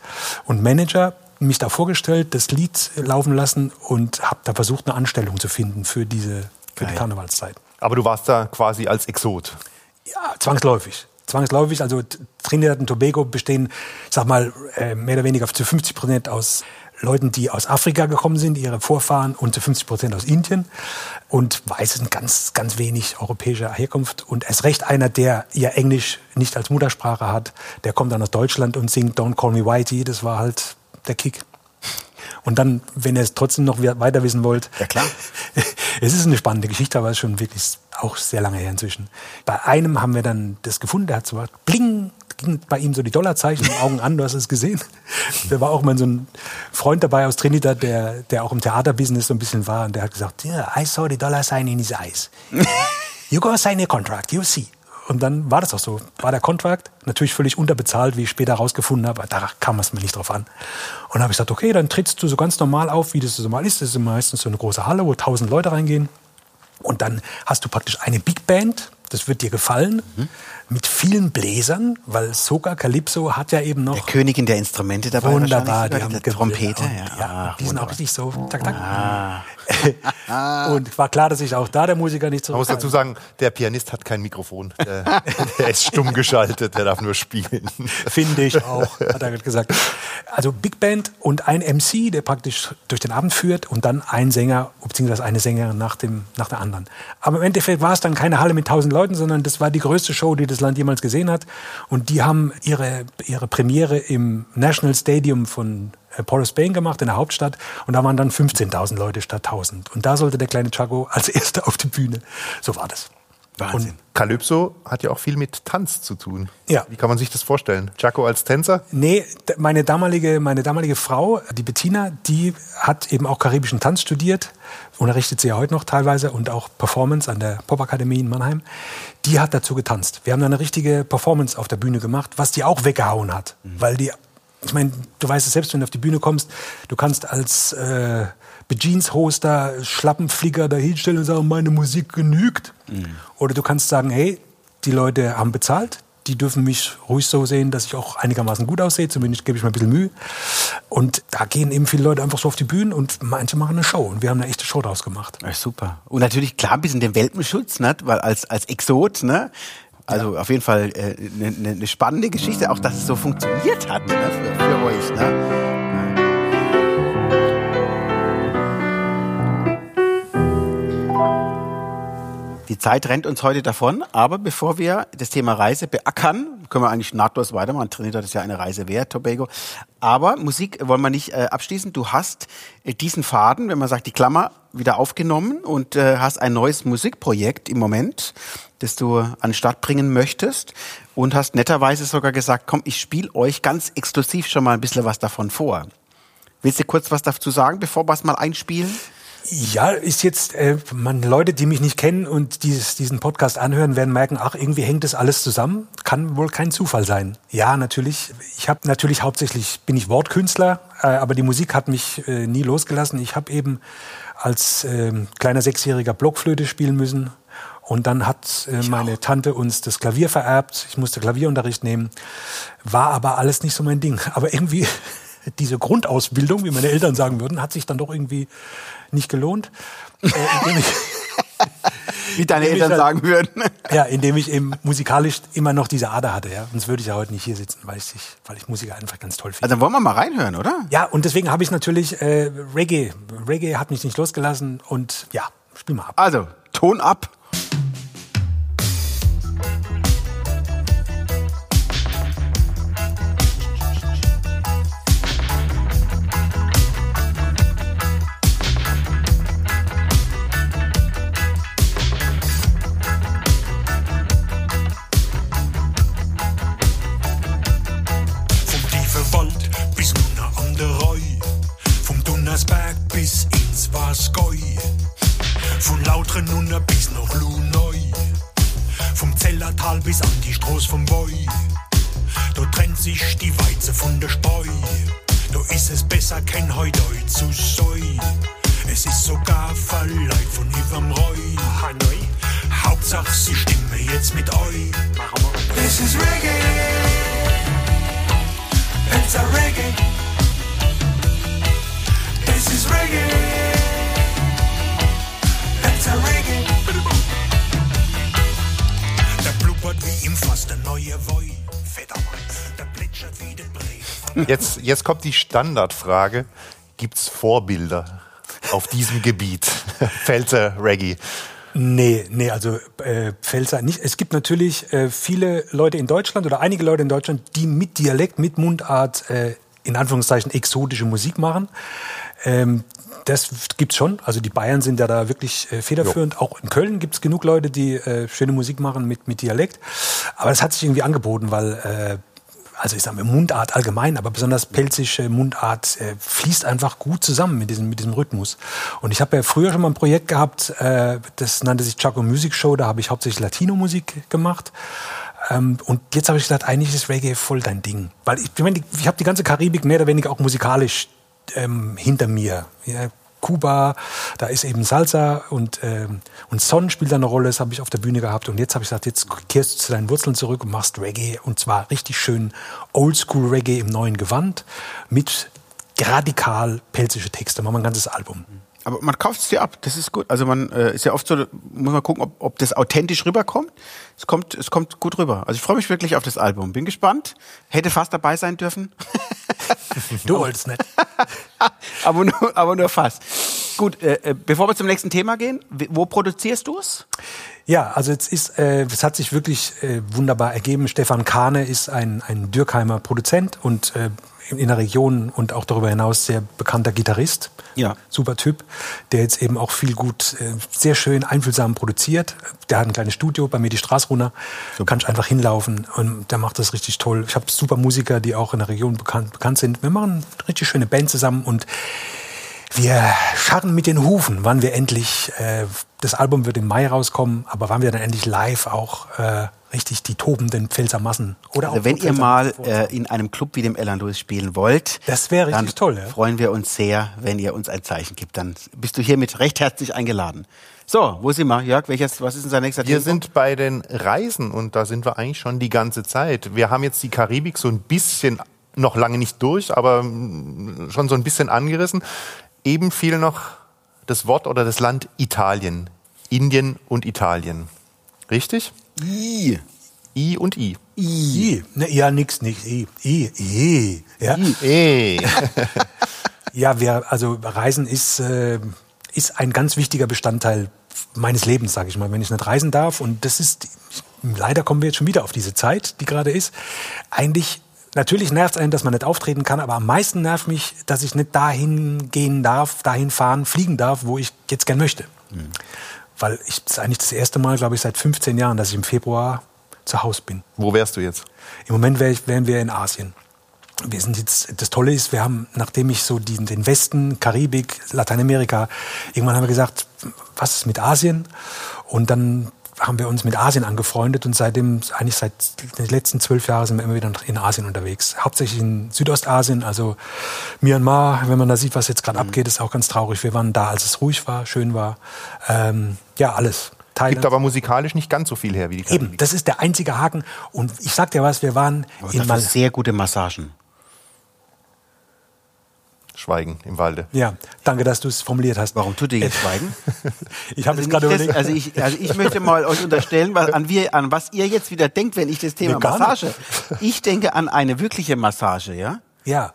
und Manager mich da vorgestellt, das Lied laufen lassen und habe da versucht, eine Anstellung zu finden für diese für die Karnevalszeit. Aber du warst da quasi als Exot. Ja, zwangsläufig. Zwangsläufig, also Trinidad und Tobago bestehen, sag mal, äh, mehr oder weniger zu 50 Prozent aus Leuten, die aus Afrika gekommen sind, ihre Vorfahren, und zu 50 Prozent aus Indien. Und Weiße sind ganz, ganz wenig europäischer Herkunft. Und erst recht einer, der ja Englisch nicht als Muttersprache hat, der kommt dann aus Deutschland und singt Don't Call Me Whitey. Das war halt der Kick. Und dann, wenn ihr es trotzdem noch weiter wissen wollt. Ja, klar. es ist eine spannende Geschichte, aber es ist schon wirklich auch sehr lange her inzwischen. Bei einem haben wir dann das gefunden, der hat so bling, ging bei ihm so die Dollarzeichen im Augen an, du hast es gesehen. Da war auch mal so ein Freund dabei aus Trinidad, der, der auch im Theaterbusiness so ein bisschen war und der hat gesagt, yeah, I saw the dollar sign in his eyes. You go sign a contract, you see. Und dann war das auch so. War der Kontrakt natürlich völlig unterbezahlt, wie ich später herausgefunden habe. Da kam es mir nicht drauf an. Und habe ich gesagt, okay, dann trittst du so ganz normal auf, wie das so mal ist. Das ist meistens so eine große Halle, wo tausend Leute reingehen. Und dann hast du praktisch eine Big Band, das wird dir gefallen, mhm. Mit vielen Bläsern, weil Soka Calypso hat ja eben noch. Der Königin der Instrumente dabei. Wunderbar, die haben Trompete. Und, ja, ja, die sind auch richtig so, tak, tak. Ah. und war klar, dass ich auch da der Musiker nicht zurück. Man muss dazu sagen, der Pianist hat kein Mikrofon. Der, der ist stumm geschaltet, der darf nur spielen. Finde ich auch, hat er gesagt. Also Big Band und ein MC, der praktisch durch den Abend führt und dann ein Sänger bzw. eine Sängerin nach, dem, nach der anderen. Aber im Endeffekt war es dann keine Halle mit tausend Leuten, sondern das war die größte Show, die das Land jemals gesehen hat. Und die haben ihre, ihre Premiere im National Stadium von äh, Port Spain gemacht, in der Hauptstadt. Und da waren dann 15.000 Leute statt 1.000. Und da sollte der kleine Chaco als Erster auf die Bühne. So war das. Wahnsinn. Und Calypso hat ja auch viel mit Tanz zu tun. Ja. Wie kann man sich das vorstellen? Chaco als Tänzer? Nee, meine damalige, meine damalige Frau, die Bettina, die hat eben auch karibischen Tanz studiert, unterrichtet sie ja heute noch teilweise und auch Performance an der Popakademie in Mannheim. Die hat dazu getanzt. Wir haben da eine richtige Performance auf der Bühne gemacht, was die auch weggehauen hat, mhm. weil die ich meine, du weißt es selbst, wenn du auf die Bühne kommst, du kannst als äh, Jeans-Hoster, Schlappenflieger da hinstellen und sagen, meine Musik genügt. Mhm. Oder du kannst sagen, hey, die Leute haben bezahlt, die dürfen mich ruhig so sehen, dass ich auch einigermaßen gut aussehe, zumindest gebe ich mir ein bisschen Mühe. Und da gehen eben viele Leute einfach so auf die Bühne und manche machen eine Show. Und wir haben eine echte Show daraus gemacht. Ja, super. Und natürlich klar ein bisschen den Welpenschutz, ne? weil als, als Exot, ne? Also ja. auf jeden Fall eine äh, ne, ne, ne spannende Geschichte, auch dass es so funktioniert hat ne, für, für euch. Ne? Die Zeit rennt uns heute davon, aber bevor wir das Thema Reise beackern, können wir eigentlich nahtlos weitermachen. Trinidad ist ja eine Reise wert, Tobago. Aber Musik wollen wir nicht äh, abschließen. Du hast äh, diesen Faden, wenn man sagt, die Klammer wieder aufgenommen und äh, hast ein neues Musikprojekt im Moment, das du an den Start bringen möchtest und hast netterweise sogar gesagt, komm, ich spiele euch ganz exklusiv schon mal ein bisschen was davon vor. Willst du kurz was dazu sagen, bevor wir es mal einspielen? Ja, ist jetzt, äh, man, Leute, die mich nicht kennen und dieses, diesen Podcast anhören, werden merken, ach, irgendwie hängt das alles zusammen. Kann wohl kein Zufall sein. Ja, natürlich. Ich habe natürlich hauptsächlich, bin ich Wortkünstler, äh, aber die Musik hat mich äh, nie losgelassen. Ich habe eben als äh, kleiner Sechsjähriger Blockflöte spielen müssen. Und dann hat äh, meine. Tante uns das Klavier vererbt. Ich musste Klavierunterricht nehmen. War aber alles nicht so mein Ding. Aber irgendwie diese Grundausbildung, wie meine Eltern sagen würden, hat sich dann doch irgendwie nicht gelohnt. Äh, wie deine Eltern halt, sagen würden. Ja, indem ich eben musikalisch immer noch diese Ader hatte. Ja. Sonst würde ich ja heute nicht hier sitzen, weil ich, weil ich Musiker einfach ganz toll finde. Also wollen wir mal reinhören, oder? Ja, und deswegen habe ich natürlich äh, Reggae. Reggae hat mich nicht losgelassen und ja, spiel mal ab. Also, Ton ab. Jetzt, kommt die Standardfrage. Gibt es Vorbilder auf diesem Gebiet? Pfälzer Reggae. Nee, nee, also äh, Pfälzer nicht. Es gibt natürlich äh, viele Leute in Deutschland oder einige Leute in Deutschland, die mit Dialekt, mit Mundart äh, in Anführungszeichen exotische Musik machen. Ähm, das gibt's schon. Also die Bayern sind ja da wirklich äh, federführend. Auch in Köln gibt's genug Leute, die äh, schöne Musik machen mit, mit Dialekt. Aber es hat sich irgendwie angeboten, weil äh, also ich sage mal Mundart allgemein, aber besonders pelzische Mundart äh, fließt einfach gut zusammen mit diesem, mit diesem Rhythmus. Und ich habe ja früher schon mal ein Projekt gehabt, äh, das nannte sich Chaco Music Show, da habe ich hauptsächlich Latino-Musik gemacht. Ähm, und jetzt habe ich gedacht, eigentlich ist Reggae voll dein Ding. Weil ich, ich, meine, ich habe die ganze Karibik mehr oder weniger auch musikalisch ähm, hinter mir. Ja, Kuba, da ist eben Salsa und, ähm, und Son spielt da eine Rolle, das habe ich auf der Bühne gehabt. Und jetzt habe ich gesagt, jetzt kehrst du zu deinen Wurzeln zurück und machst Reggae. Und zwar richtig schön Oldschool Reggae im neuen Gewand mit radikal pelzische Texte. Machen wir ein ganzes Album. Aber man kauft es dir ab, das ist gut. Also man äh, ist ja oft so, muss man gucken, ob, ob das authentisch rüberkommt. Es kommt, es kommt gut rüber. Also ich freue mich wirklich auf das Album. Bin gespannt. Hätte fast dabei sein dürfen. Du wolltest nicht. aber, nur, aber nur fast. Gut, äh, äh, bevor wir zum nächsten Thema gehen, wo produzierst du es? Ja, also jetzt ist, äh, es hat sich wirklich äh, wunderbar ergeben. Stefan Kahne ist ein, ein Dürkheimer Produzent und äh, in der Region und auch darüber hinaus sehr bekannter Gitarrist. Ja. Super Typ, der jetzt eben auch viel gut, äh, sehr schön einfühlsam produziert. Der hat ein kleines Studio bei mir, die Straße runter. Du kannst einfach hinlaufen und der macht das richtig toll. Ich habe super Musiker, die auch in der Region bekannt, bekannt sind. Wir machen eine richtig schöne Band zusammen und wir scharren mit den Hufen, wann wir endlich, äh, das Album wird im Mai rauskommen, aber wann wir dann endlich live auch äh, richtig die tobenden Pfälzer Massen oder Also auch wenn ihr mal äh, in einem Club wie dem Elan Lewis spielen wollt, Das wäre dann richtig toll, ja. freuen wir uns sehr, wenn ihr uns ein Zeichen gibt. Dann bist du hiermit recht herzlich eingeladen. So, wo sind wir, Jörg? Welches, was ist unser nächster Wir Thema? sind bei den Reisen und da sind wir eigentlich schon die ganze Zeit. Wir haben jetzt die Karibik so ein bisschen, noch lange nicht durch, aber mm, schon so ein bisschen angerissen. Eben fiel noch das Wort oder das Land Italien. Indien und Italien. Richtig? I. I und I. I. Ne, ja, nix, nix. I. I. I. Ja. Eh. Ja, wir, also Reisen ist, äh, ist ein ganz wichtiger Bestandteil meines Lebens, sage ich mal, wenn ich nicht reisen darf. Und das ist, leider kommen wir jetzt schon wieder auf diese Zeit, die gerade ist. Eigentlich, natürlich nervt es einen, dass man nicht auftreten kann, aber am meisten nervt mich, dass ich nicht dahin gehen darf, dahin fahren, fliegen darf, wo ich jetzt gern möchte. Weil ich, das ist eigentlich das erste Mal, glaube ich, seit 15 Jahren, dass ich im Februar zu Hause bin. Wo wärst du jetzt? Im Moment wär ich, wären wir in Asien. Wir sind jetzt, das Tolle ist, wir haben, nachdem ich so die, den Westen, Karibik, Lateinamerika, irgendwann haben wir gesagt, was ist mit Asien? Und dann haben wir uns mit Asien angefreundet und seitdem, eigentlich seit den letzten zwölf Jahren sind wir immer wieder in Asien unterwegs. Hauptsächlich in Südostasien, also Myanmar, wenn man da sieht, was jetzt gerade abgeht, ist auch ganz traurig. Wir waren da, als es ruhig war, schön war. Ähm, ja, alles. Thailand. Gibt aber musikalisch nicht ganz so viel her wie die Karibik. Eben, das ist der einzige Haken. Und ich sag dir was, wir waren Aber in Mal sehr gute Massagen. Schweigen im Walde. Ja, danke, dass du es formuliert hast. Warum tut ihr jetzt schweigen? Ich habe Also, jetzt gerade überlegt. also, ich, also ich möchte mal euch unterstellen, was, an, wir, an was ihr jetzt wieder denkt, wenn ich das Thema Nee, Massage. Ich denke an eine wirkliche Massage, ja? ja,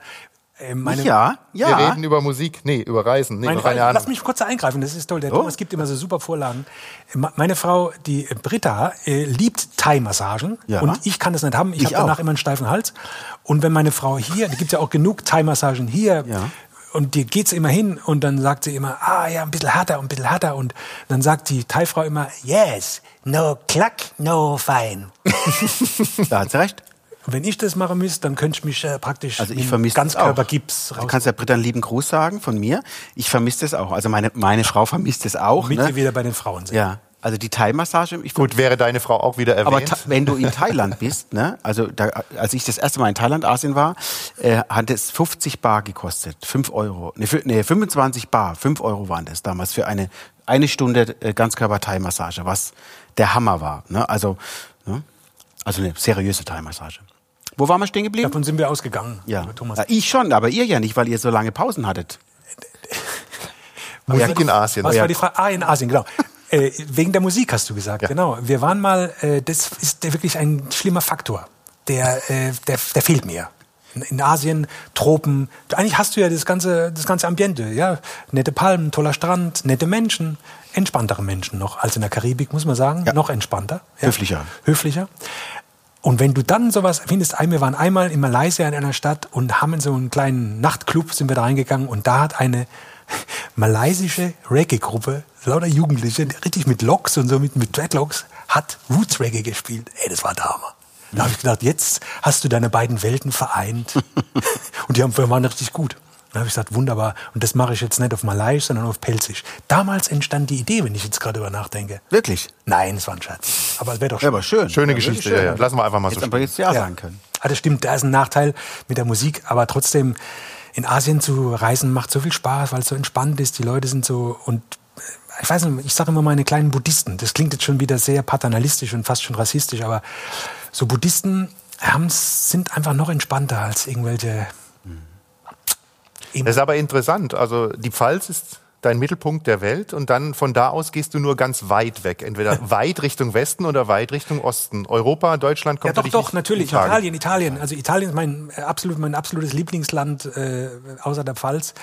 äh, meine, ja, Wir ja. reden über Musik, nee, über Reisen, nee, meine noch eine Frau, Ahnung. lass mich kurz eingreifen, das ist toll. Der Oh. Thomas gibt immer so super Vorlagen. Ma- Meine Frau, die Britta, äh, liebt Thai-Massagen Ja. und ich kann das nicht haben. Ich, Ich habe danach immer einen steifen Hals. Und wenn meine Frau hier, da gibt's ja auch genug Thai-Massagen hier, Ja. Und die geht sie immer hin und dann sagt sie immer, ah ja, ein bisschen härter, ein bisschen härter. Und dann sagt die Thai-Frau immer, yes, no clack, no fine. Da hat sie recht. Und wenn ich das machen müsste, dann könnte ich mich äh, praktisch Also ich vermisse. Ganzkörpergips Du raus. kannst der Britta einen lieben Gruß sagen von mir. Ich vermisse das auch. Also meine, meine Frau vermisst das auch. Mit Ne? wir wieder bei den Frauen sind. Ja. Also die Thai-Massage, ich Gut, wäre deine Frau auch wieder erwähnt. aber wenn du in Thailand bist, ne, also da, als ich das erste Mal in Thailand, Asien war, äh, hat es 50 Bar gekostet, 5 Euro, ne, nee, 25 Bar, 5 Euro waren das damals für eine eine Stunde äh, Ganzkörper-Thai-Massage, was der Hammer war. Ne? Also, ne? also eine seriöse Thai-Massage. Wo waren wir stehen geblieben? Davon sind wir ausgegangen. Ja. Thomas. ja, ich schon, aber ihr ja nicht, weil ihr so lange Pausen hattet. Musik in Asien. Was Ja. war die Frage? Ah, in Asien, genau. Äh, wegen der Musik hast du gesagt, genau. Wir waren mal, äh, das ist wirklich ein schlimmer Faktor. Der, äh, der, der fehlt mir. In, Asien, Tropen, eigentlich hast du ja das ganze, das ganze Ambiente, ja. Nette Palmen, toller Strand, nette Menschen, entspanntere Menschen noch als in der Karibik, muss man sagen. Noch entspannter. Ja. Höflicher. Höflicher. Und wenn du dann sowas findest, wir waren einmal in Malaysia in einer Stadt und haben in so einen kleinen Nachtclub sind wir da reingegangen und da hat eine malaysische Reggae-Gruppe, lauter Jugendliche, richtig mit Locks und so mit, mit Dreadlocks, hat Roots Reggae gespielt. Ey, das war der Hammer. Da habe ich gedacht, jetzt hast du deine beiden Welten vereint. und die haben, waren richtig gut. Da habe ich gesagt, wunderbar. Und das mache ich jetzt nicht auf Malaiisch, sondern auf Pelzisch. Damals entstand die Idee, wenn ich jetzt gerade über nachdenke. Wirklich? Nein, es war ein Scherz. Aber es wäre doch Ja, aber schön. Schöne Ja, Geschichte, wirklich ja, ja. Lassen wir einfach mal Jetzt so aber jetzt ja, sagen können. Ah, das stimmt, da ist ein Nachteil mit der Musik, aber trotzdem in Asien zu reisen macht so viel Spaß, weil es so entspannt ist. Die Leute sind so und ich weiß nicht, ich sage immer meine kleinen Buddhisten. Das klingt jetzt schon wieder sehr paternalistisch und fast schon rassistisch, aber so Buddhisten haben's, sind einfach noch entspannter als irgendwelche. Das ist aber interessant. Also die Pfalz ist dein Mittelpunkt der Welt und dann von da aus gehst du nur ganz weit weg. Entweder weit Richtung Westen oder weit Richtung Osten. Europa, Deutschland Ja, kommt doch, dich doch, nicht natürlich. Italien, Italien. Also Italien ist mein, äh, absolut, mein absolutes Lieblingsland äh, außer der Pfalz.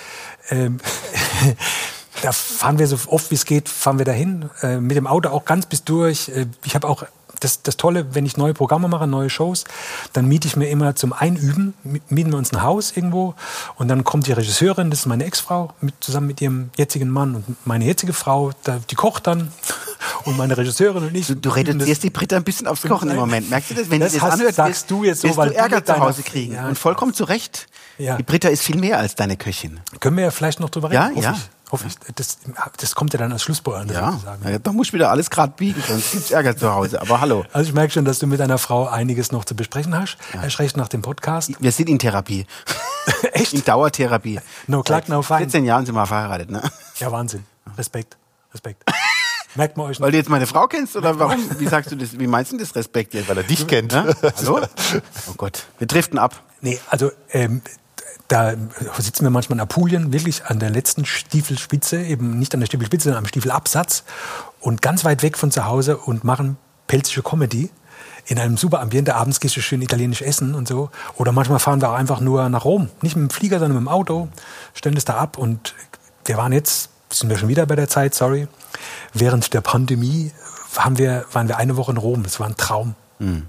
Ähm, da fahren wir so oft wie es geht, fahren wir dahin. Äh, mit dem Auto auch ganz bis durch. Äh, ich habe auch das, das Tolle, wenn ich neue Programme mache, neue Shows, dann miete ich mir immer zum Einüben, mi- mieten wir uns ein Haus irgendwo und dann kommt die Regisseurin, das ist meine Ex-Frau, mit, zusammen mit ihrem jetzigen Mann und meine jetzige Frau, da, die kocht dann und meine Regisseurin und ich. Du, du reduzierst die Britta ein bisschen aufs Kochen im Moment. Merkst du das? Wenn Das du das hast- anhört, sagst du jetzt so, wirst weil du Ärger zu Hause kriegen. Ja, Und vollkommen zu Recht. Ja. Die Britta ist viel mehr als deine Köchin. Können wir ja vielleicht noch drüber Ja, reden. hoffe ja. Ich. Hoffe ich. Das, das kommt ja dann als Schlusspointe Ja, sozusagen. ja da musst du wieder alles gerade biegen, sonst gibt's Ärger zu Hause. Aber hallo, Also ich merke schon, dass du mit deiner Frau einiges noch zu besprechen hast. Erst recht nach dem Podcast. wir sind in Therapie. Echt? In Dauertherapie. No clark, no fine. 14 Jahren sind wir verheiratet, ne? Ja, Wahnsinn. Respekt. Respekt. Merkt man euch Weil nicht. du jetzt meine Frau kennst oder warum? Wie sagst du das? Wie meinst du das Respekt jetzt? Weil er dich kennt. Ja? Hallo? Oh Gott, wir driften ab. Nee, also ähm, da sitzen wir manchmal in Apulien, wirklich an der letzten Stiefelspitze, eben nicht an der Stiefelspitze, sondern am Stiefelabsatz und ganz weit weg von zu Hause und machen pelzische Comedy in einem super Ambiente. Abends gehst du schön italienisch essen und so. Oder manchmal fahren wir auch einfach nur nach Rom. Nicht mit dem Flieger, sondern mit dem Auto. Stellen das da ab und wir waren jetzt, sind wir schon wieder bei der Zeit, sorry. Während der Pandemie haben wir, waren wir eine Woche in Rom. Das war ein Traum.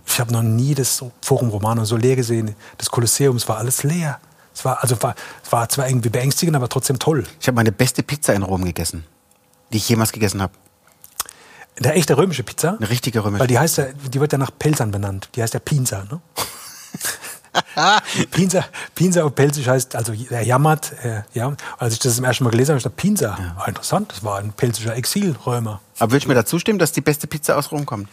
Ich habe noch nie das Forum Romano so leer gesehen. Das Kolosseum, es war alles leer. Es war, also war, es war zwar irgendwie beängstigend, aber trotzdem toll. Ich habe meine beste Pizza in Rom gegessen, die ich jemals gegessen habe. Eine echte römische Pizza. Eine richtige römische Weil die heißt ja, die wird ja nach Pelzern benannt. Die heißt ja Pinsa, ne? Pinsa, Pinsa auf Pelzisch heißt, also er jammert, äh, ja. Als ich das zum ersten Mal gelesen habe, habe ich gedacht, Pinsa, ah, interessant, das war ein pelzischer Exilrömer. Aber würdest du mir dazu stimmen, dass die beste Pizza aus Rom kommt?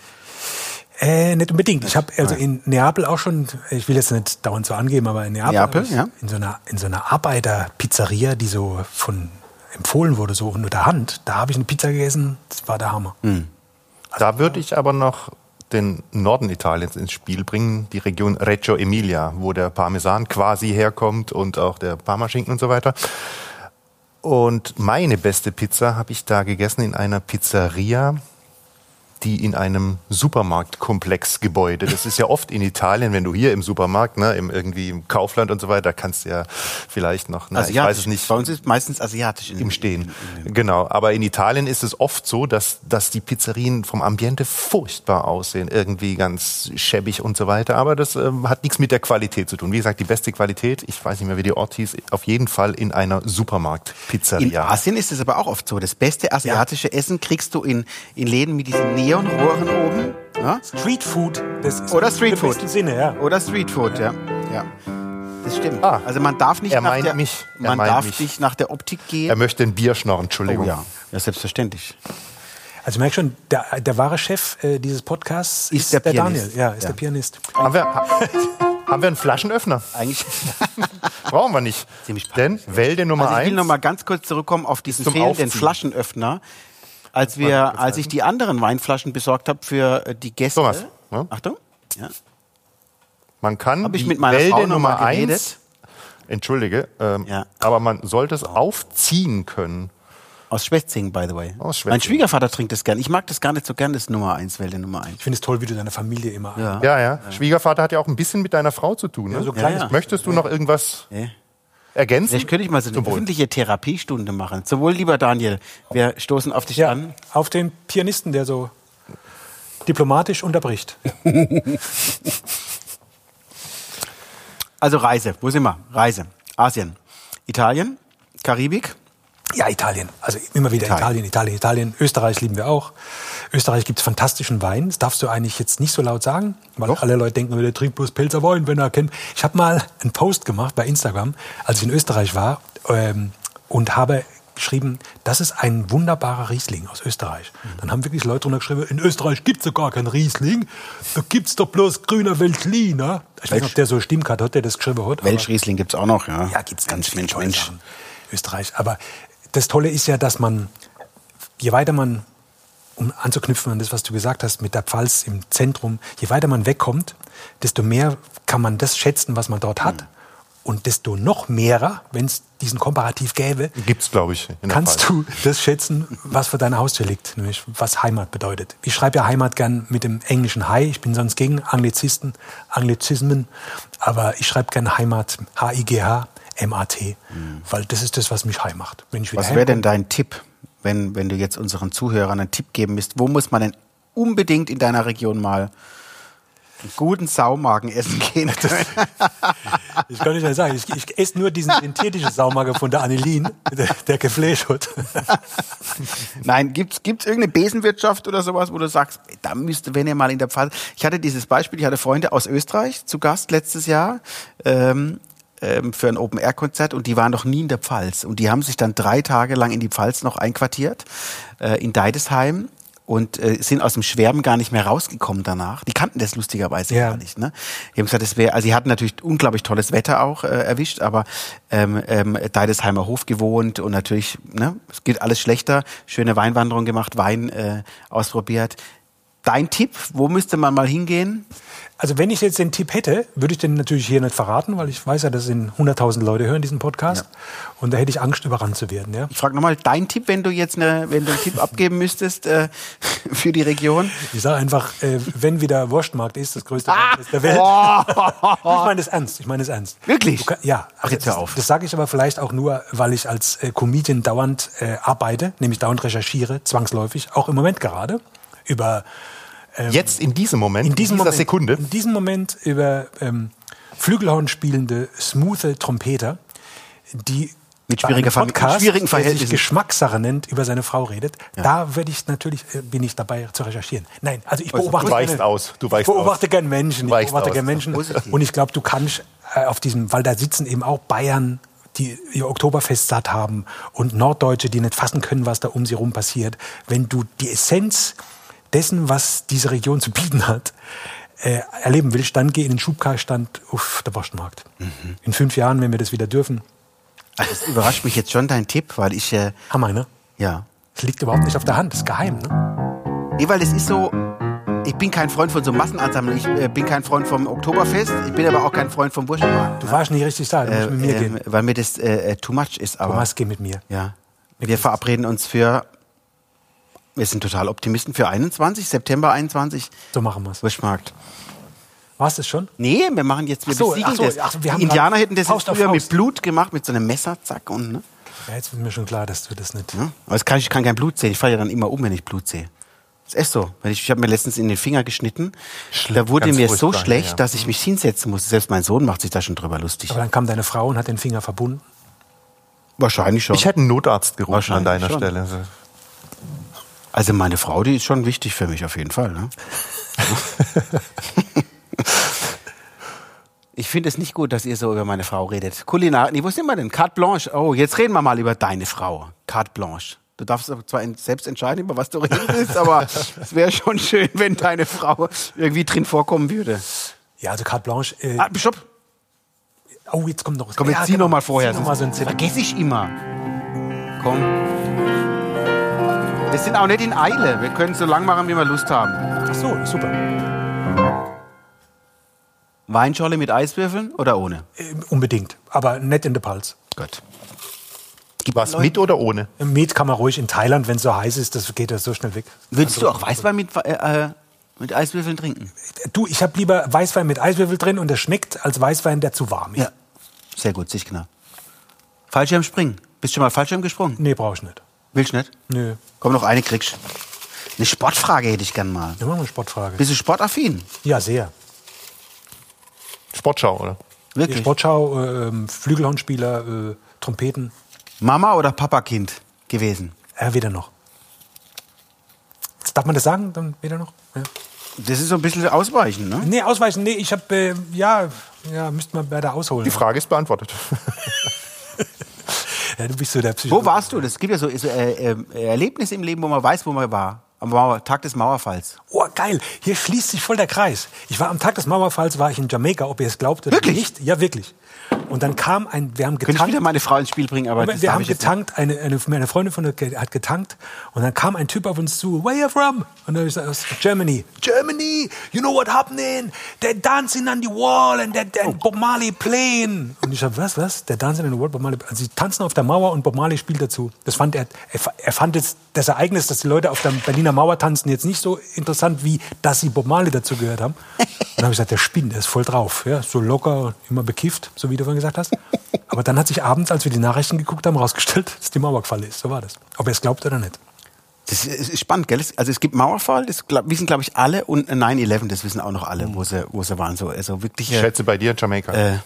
Äh, nicht unbedingt. Ich habe also in Neapel auch schon, ich will jetzt nicht dauernd so angeben, aber in Neapel, Neapel, ja. in so einer in so einer Arbeiterpizzeria, die so von empfohlen wurde, so unter der Hand, da habe ich eine Pizza gegessen, das war der Hammer. Da würde ich aber noch den Norden Italiens ins Spiel bringen, die Region Reggio Emilia, wo der Parmesan quasi herkommt und auch der Parmaschinken und so weiter. Und meine beste Pizza habe ich da gegessen in einer Pizzeria, die in einem Supermarktkomplexgebäude. Das ist ja oft in Italien, wenn du hier im Supermarkt, ne, im, irgendwie im Kaufland und so weiter, kannst du ja vielleicht noch, na, ich weiß es nicht, Bei uns ist meistens asiatisch. in- im Stehen. in- in- Genau. Aber in Italien ist es oft so, dass, dass die Pizzerien vom Ambiente furchtbar aussehen. Irgendwie ganz schäbig und so weiter. Aber das ähm, hat nichts mit der Qualität zu tun. Wie gesagt, die beste Qualität, ich weiß nicht mehr, wie die Ort hieß, auf jeden Fall in einer In Supermarktpizzeria. Asien ist es aber auch oft so. Das beste asiatische Essen kriegst du in, in Läden mit diesen Neonrohren oben. Ja? Street Food, das ist Oder im Street Food. Sinne, ja. Oder Streetfood, ja. ja. Das stimmt. Ah. also man darf nicht Er nach meint der, mich. Er man meint darf mich. nicht nach der Optik gehen. Er möchte ein Bier schnorren, oh Entschuldigung. ja. ja, selbstverständlich. Also merk schon, der, der wahre Chef äh, dieses Podcasts Ist der Daniel. Pianist. Ja, ist Ja. der Pianist. Haben wir, haben wir einen Flaschenöffner? Eigentlich. Brauchen wir nicht. Ziemlich Denn Wälde Nummer Also ich will eins. noch mal ganz kurz zurückkommen auf diesen fehlenden. Flaschenöffner. Als wir, als ich die anderen Weinflaschen besorgt habe für äh, die Gäste. Thomas, ne? Achtung. Ja. Man kann Hab ich die mit meiner Wälde Frau noch Nummer mal geredet. eins. Entschuldige, ähm, Ja. aber man sollte es aufziehen können. Aus Schwetzingen, by the way. Aus Schwetzingen. Mein Schwiegervater trinkt das gern. Ich mag das gar nicht so gern, das Nummer eins, Wälde Nummer eins. Ich finde es toll, wie du deine Familie immer. Ja. Ja, ja. Schwiegervater hat ja auch ein bisschen mit deiner Frau zu tun. Ne? so kleines ja. Möchtest du noch irgendwas Ja. Ergänzen? Vielleicht könnte ich mal so eine Zum Wohl. öffentliche Therapiestunde machen. Zum Wohl, lieber Daniel. Wir stoßen auf dich Ja, an. auf den Pianisten, der so diplomatisch unterbricht. Also Reise. Wo sind wir? Reise. Asien. Italien. Karibik. Ja, Italien. Also immer wieder Italien. Italien, Italien, Italien. Österreich lieben wir auch. Österreich gibt es fantastischen Wein. Das darfst du eigentlich jetzt nicht so laut sagen, weil alle Leute denken, der trinkt bloß Pelzer Wein, wenn er kennt. Ich habe mal einen Post gemacht bei Instagram, als ich in Österreich war ähm, und habe geschrieben, das ist ein wunderbarer Riesling aus Österreich. Dann haben wirklich Leute drunter geschrieben, in Österreich gibt's ja gar keinen Riesling, da gibt's doch bloß grüner Veltliner. Ich weiß nicht, ob der so stimmt hat, der das geschrieben hat. aber- Welschriesling gibt's auch noch, ja. ja, gibt's ganz viele Mensch, Mensch. Sachen. Österreich. Aber das Tolle ist ja, dass man, je weiter man, um anzuknüpfen an das, was du gesagt hast, mit der Pfalz im Zentrum, je weiter man wegkommt, desto mehr kann man das schätzen, was man dort hat. Hm. Und desto noch mehrer, wenn es diesen Komparativ gäbe, Gibt's, glaube ich. Kannst Pfalz. du das schätzen, was vor deiner Haustür liegt, nämlich was Heimat bedeutet. Ich schreibe ja Heimat gern mit dem englischen Hi. Ich bin sonst gegen Anglizisten, Anglizismen, aber ich schreibe gern Heimat H-I-G-H, M-A-T, weil das ist das, was mich heim macht. Mhm. Was wäre denn dein Tipp, wenn, wenn du jetzt unseren Zuhörern einen Tipp geben müsst? Wo muss man denn unbedingt in deiner Region mal einen guten Saumagen essen gehen? Ich kann nicht mehr sagen. Ich, ich esse nur diesen synthetischen Saumager von der Annelien, der, der geflasht. Nein, gibt's gibt's irgendeine Besenwirtschaft oder sowas, wo du sagst, da müsste, wenn ihr mal in der Pfalz. Ich hatte dieses Beispiel, ich hatte Freunde aus Österreich zu Gast letztes Jahr. Ähm, ähm, für ein Open-Air-Konzert und die waren noch nie in der Pfalz. Und die haben sich dann drei Tage lang in die Pfalz noch einquartiert, äh, in Deidesheim und äh, sind aus dem Schwärmen gar nicht mehr rausgekommen danach. Die kannten das lustigerweise Ja. gar nicht. Ne? Die haben gesagt, es wäre, also sie hatten natürlich unglaublich tolles Wetter auch äh, erwischt, aber ähm, ähm, Deidesheimer Hof gewohnt und natürlich, ne, es geht alles schlechter. Schöne Weinwanderung gemacht, Wein äh, ausprobiert. Dein Tipp, wo müsste man mal hingehen? Also wenn ich jetzt den Tipp hätte, würde ich den natürlich hier nicht verraten, weil ich weiß ja, dass in 100.000 Leute hören diesen Podcast. Und da hätte ich Angst, überrannt zu werden. Ja? Ich frage nochmal, dein Tipp, wenn du jetzt eine, wenn du einen Tipp abgeben müsstest äh, für die Region? Ich sage einfach, äh, wenn wieder Wurstmarkt ist, das größte Ah! Der Welt. ich meine das ernst. Ich meine das ernst. Wirklich? Kann, ja. Ach, jetzt hör auf. Das, das sage ich aber vielleicht auch nur, weil ich als äh, Comedian dauernd äh, arbeite, nämlich dauernd recherchiere, zwangsläufig, auch im Moment gerade über Jetzt in diesem Moment, in diesem dieser Moment, Sekunde. in diesem Moment über ähm, Flügelhorn spielende, smoothe Trompeter, die Mit schwieriger Podcast, schwierigen der sich Verhältnissen. Geschmackssache nennt, über seine Frau redet. Da würde ich natürlich, äh, bin ich dabei zu recherchieren. Nein, also ich Also, beobachte du weichst gerne- aus, du weichst ich beobachte aus. gern Menschen, ich beobachte aus. gern Menschen. Und ich glaube, du kannst äh, auf diesem, weil da sitzen eben auch Bayern, die ihr Oktoberfest satt haben und Norddeutsche, die nicht fassen können, was da um sie rum passiert. Wenn du die Essenz dessen, was diese Region zu bieten hat, äh, erleben willst, dann geh in den Schubkarstand auf der Wurstmarkt. Mhm. In fünf Jahren, wenn wir das wieder dürfen, Also, es überrascht mich jetzt schon dein Tipp, weil ich, äh, Hammer, ne? ja. Das liegt überhaupt nicht auf der Hand, das ist geheim, ne? Nee, weil es ist so, ich bin kein Freund von so Massenansammlungen. Ich äh, bin kein Freund vom Oktoberfest. Ich bin aber auch kein Freund vom Wurstmarkt. Du warst nicht richtig da, du musst mit mir äh, gehen. weil mir das äh, too much ist. Aber Thomas, geh mit mir. ja, wir verabreden uns für, wir sind total Optimisten für 21, September 21, So machen wir's. Wurstmarkt. War's das schon? Nee, wir machen jetzt, wir Ach so, ach so, das. ach so, wir Die haben Indianer hätten das Faust jetzt früher mit. Blut gemacht, mit so einem Messer, zack und, ne? Ja, jetzt ist mir schon klar, dass du das nicht. Ja? Aber es kann, ich kann kein Blut sehen. Ich falle ja dann immer um, wenn ich Blut sehe. Das ist echt so. Ich, ich habe mir letztens in den Finger geschnitten. da wurde mir so schlecht, ja. dass ich mich hinsetzen musste. Selbst mein Sohn macht sich da schon drüber lustig. Aber dann kam deine Frau und hat den Finger verbunden. Wahrscheinlich schon. Ich hätte einen Notarzt gerufen an deiner schon. Stelle. Also, meine Frau, die ist schon wichtig für mich auf jeden Fall. Ne? ich finde es nicht gut, dass ihr so über meine Frau redet. Kulinar, nee, wo sind wir denn? Carte Blanche. Oh, jetzt reden wir mal über deine Frau. Carte Blanche. Du darfst zwar selbst entscheiden, über was du reden willst, aber es wäre schon schön, wenn deine Frau irgendwie drin vorkommen würde. Ja, also Carte Blanche. Äh, Ah, stopp. oh, jetzt kommt noch was. Komm, jetzt ja, zieh genau. noch mal vorher. Zieh noch mal so ein. Vergesse ich immer. Komm. Wir sind auch nicht in Eile. Wir können so lang machen, wie wir Lust haben. Ach so, super. Weinscholle mit Eiswürfeln oder ohne? Äh, unbedingt. Aber nicht in der Pulse. Gut. Was mit oder ohne? Met kann man ruhig in Thailand, wenn es so heiß ist, das geht ja so schnell weg. Würdest du auch Weißwein mit, äh, äh, mit Eiswürfeln trinken? Du, ich habe lieber Weißwein mit Eiswürfel drin und der schmeckt als Weißwein, der zu warm ist. Ja. Sehr gut, sich genau. Fallschirm springen. Bist du schon mal Fallschirm gesprungen? Nee, brauche ich nicht. Willst du nicht? Nö. Komm, noch eine kriegst. Eine Sportfrage hätte ich gern mal. Machen wir eine Sportfrage. Bist du sportaffin? Ja, sehr. Sportschau, oder? Die Wirklich? Sportschau, äh, ähm, Flügelhornspieler, äh, Trompeten, Mama oder Papakind gewesen? äh, weder noch. Darf man das sagen? Dann weder noch? Ja. Das ist so ein bisschen ausweichen, ne? Nee, ausweichen, nee, ich habe, äh, ja, ja, müsste man weiter ausholen. Die Frage ist beantwortet. Ja, du bist so der Psychologe. Wo warst du? Das gibt ja so, so äh, äh, Erlebnisse im Leben, wo man weiß, wo man war. Am Mauer, Tag des Mauerfalls. Oh, geil. Hier schließt sich voll der Kreis. Ich war am Tag des Mauerfalls, war ich in Jamaika, ob ihr es glaubt oder Wirklich? nicht. Ja, wirklich. Und dann kam ein, wir haben Könnte ich getankt. wieder meine Frau ins Spiel bringen, aber das wir haben getankt, eine, eine, meine Freundin von der hat getankt und dann kam ein Typ auf uns zu, where you from? Und dann habe ich gesagt, aus Germany. Germany, you know what happening? They're dancing on the wall and they're, they're Bob Marley playing. Und ich habe, was, was? They're dancing on the wall, Bob Marley. Also sie tanzen auf der Mauer und Bob Marley spielt dazu. Das fand er, er, er fand jetzt das Ereignis, dass die Leute auf der Berliner Mauer tanzen, jetzt nicht so interessant, wie dass sie Bob Marley dazu gehört haben. Und dann habe ich gesagt, der spinnt, der ist voll drauf. Ja, so locker, immer bekifft, so wie du vorhin gesagt hast. Aber dann hat sich abends, als wir die Nachrichten geguckt haben, rausgestellt, dass die Mauer gefallen ist. So war das. Ob er es glaubt oder nicht. Das ist spannend, gell? Also es gibt Mauerfall, das glaub, wissen glaube ich alle und 9-11, das wissen auch noch alle, wo sie, wo sie waren. So, also wirklich. Ich schätze bei dir Jamaika. äh,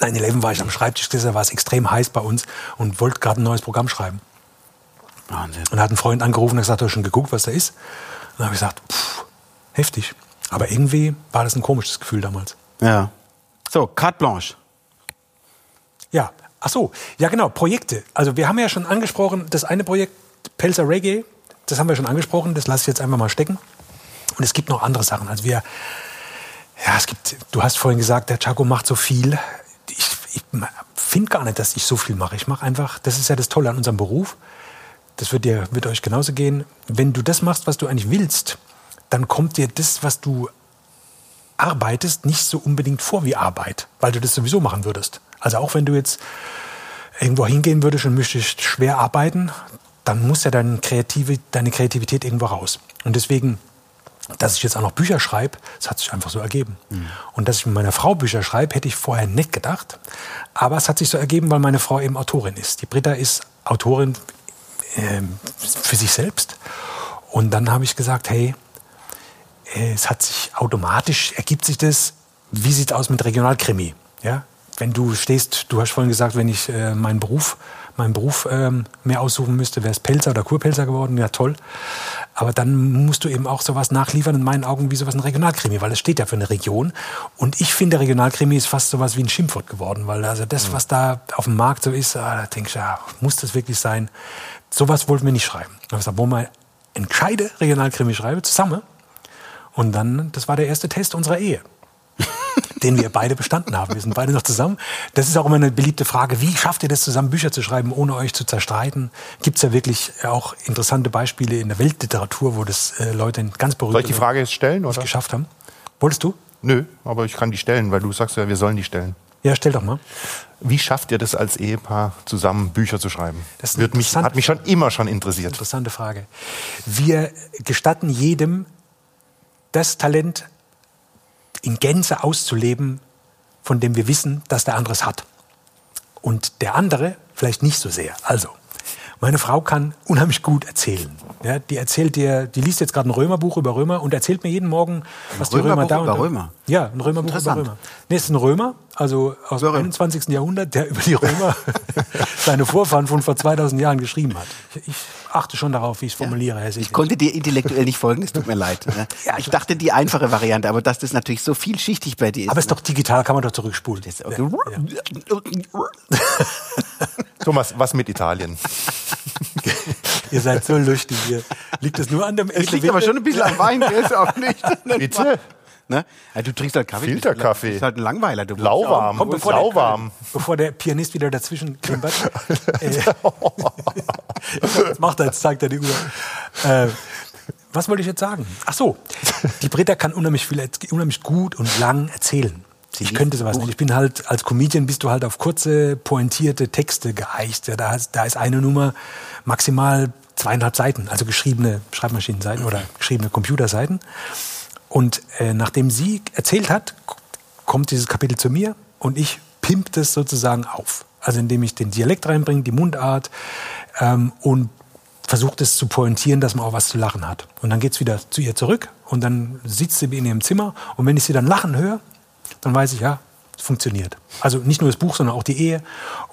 9-11 war ich am Schreibtisch gesessen, war es extrem heiß bei uns und wollte gerade ein neues Programm schreiben. Wahnsinn. Und hat ein Freund angerufen und gesagt, hast du schon geguckt, was da ist? Und dann habe ich gesagt, pff, heftig. Aber irgendwie war das ein komisches Gefühl damals. Ja. So, Carte Blanche. Ja, ach so, ja genau, Projekte. Also wir haben ja schon angesprochen, das eine Projekt, Pelzer Reggae, das haben wir schon angesprochen, das lasse ich jetzt einfach mal stecken. Und es gibt noch andere Sachen. Also wir, ja, es gibt, du hast vorhin gesagt, der Chaco macht so viel. Ich, ich finde gar nicht, dass ich so viel mache. Ich mache einfach, das ist ja das Tolle an unserem Beruf. Das wird dir, wird euch genauso gehen. Wenn du das machst, was du eigentlich willst, dann kommt dir das, was du arbeitest, nicht so unbedingt vor wie Arbeit, weil du das sowieso machen würdest. Also auch wenn du jetzt irgendwo hingehen würdest und möchtest schwer arbeiten, dann muss ja deine, Kreative, deine Kreativität irgendwo raus. Und deswegen, dass ich jetzt auch noch Bücher schreibe, das hat sich einfach so ergeben. Und dass ich mit meiner Frau Bücher schreibe, hätte ich vorher nicht gedacht. Aber es hat sich so ergeben, weil meine Frau eben Autorin ist. Die Britta ist Autorin ähm, für sich selbst. Und dann habe ich gesagt, hey, äh, es hat sich automatisch, ergibt sich das, wie sieht es aus mit Regionalkrimi? Ja? Wenn du stehst, du hast vorhin gesagt, wenn ich äh, meinen Beruf, meinen Beruf ähm, mehr aussuchen müsste, wäre es Pelzer oder Kurpelzer geworden, ja toll. Aber dann musst du eben auch sowas nachliefern, in meinen Augen, wie sowas ein Regionalkrimi, weil es steht ja für eine Region. Und ich finde, Regionalkrimi ist fast sowas wie ein Schimpfwort geworden, weil also das, was da auf dem Markt so ist, ah, da denkst du, ja, muss das wirklich sein? Sowas wollten wir nicht schreiben. Da habe ich gesagt, wollen wir einen gescheite Regionalkrimi schreiben, zusammen? Und dann, das war der erste Test unserer Ehe, den wir beide bestanden haben. Wir sind beide noch zusammen. Das ist auch immer eine beliebte Frage. Wie schafft ihr das zusammen, Bücher zu schreiben, ohne euch zu zerstreiten? Gibt es ja wirklich auch interessante Beispiele in der Weltliteratur, wo das äh, Leute ganz berühmt Soll ich die Frage jetzt stellen? Oder? geschafft haben? Wolltest du? Nö, aber ich kann die stellen, weil du sagst ja, wir sollen die stellen. Ja, stell doch mal. Wie schafft ihr das als Ehepaar zusammen Bücher zu schreiben? Das Wird mich, hat mich schon immer schon interessiert. Interessante Frage. Wir gestatten jedem das Talent in Gänze auszuleben, von dem wir wissen, dass der andere es hat. Und der andere vielleicht nicht so sehr. Also, meine Frau kann unheimlich gut erzählen. Ja, die erzählt dir, die liest jetzt gerade ein Römerbuch über Römer und erzählt mir jeden Morgen, was die Römer da und über Römer? Ja, ein Römerbuch über Interessant. Römer. Nee, es ist ein Römer, also aus dem Römer. 21. Jahrhundert, der über die Römer seine Vorfahren von vor 2000 Jahren geschrieben hat. Ich, achte schon darauf, wie ich es formuliere, Herr Ich konnte dir intellektuell nicht folgen, es tut mir leid. ne? Ja, ich dachte die einfache Variante, aber dass das natürlich so vielschichtig bei dir ist. Aber es ist doch digital, kann man doch zurückspulen. Das- Ja, ja. Thomas, was mit Italien? Ihr seid so lustig hier. Liegt das nur an dem Es liegt aber schon ein bisschen am Wein, der ist auch nicht. Bitte? Ne? Ja, du trinkst halt Kaffee. Filterkaffee. Du bist halt ein Langweiler. Du Lauwarm. Komm, bevor der- Lauwarm. Bevor der Pianist wieder dazwischen klimpert. äh, was macht er jetzt? Zeigt er die Uhr. Äh, was wollte ich jetzt sagen? Ach so, die Britta kann unheimlich viel, unheimlich gut und lang erzählen. Ich könnte sowas nicht. Ich bin halt, als Comedian bist du halt auf kurze, pointierte Texte geeicht. Ja, da, da ist eine Nummer maximal zweieinhalb Seiten, also geschriebene Schreibmaschinenseiten oder geschriebene Computerseiten. Und äh, nachdem sie erzählt hat, kommt dieses Kapitel zu mir und ich pimp das sozusagen auf. Also indem ich den Dialekt reinbringe, die Mundart ähm, und versuche das zu pointieren, dass man auch was zu lachen hat. Und dann geht's wieder zu ihr zurück und dann sitzt sie in ihrem Zimmer und wenn ich sie dann lachen höre, dann weiß ich, ja, es funktioniert. Also nicht nur das Buch, sondern auch die Ehe.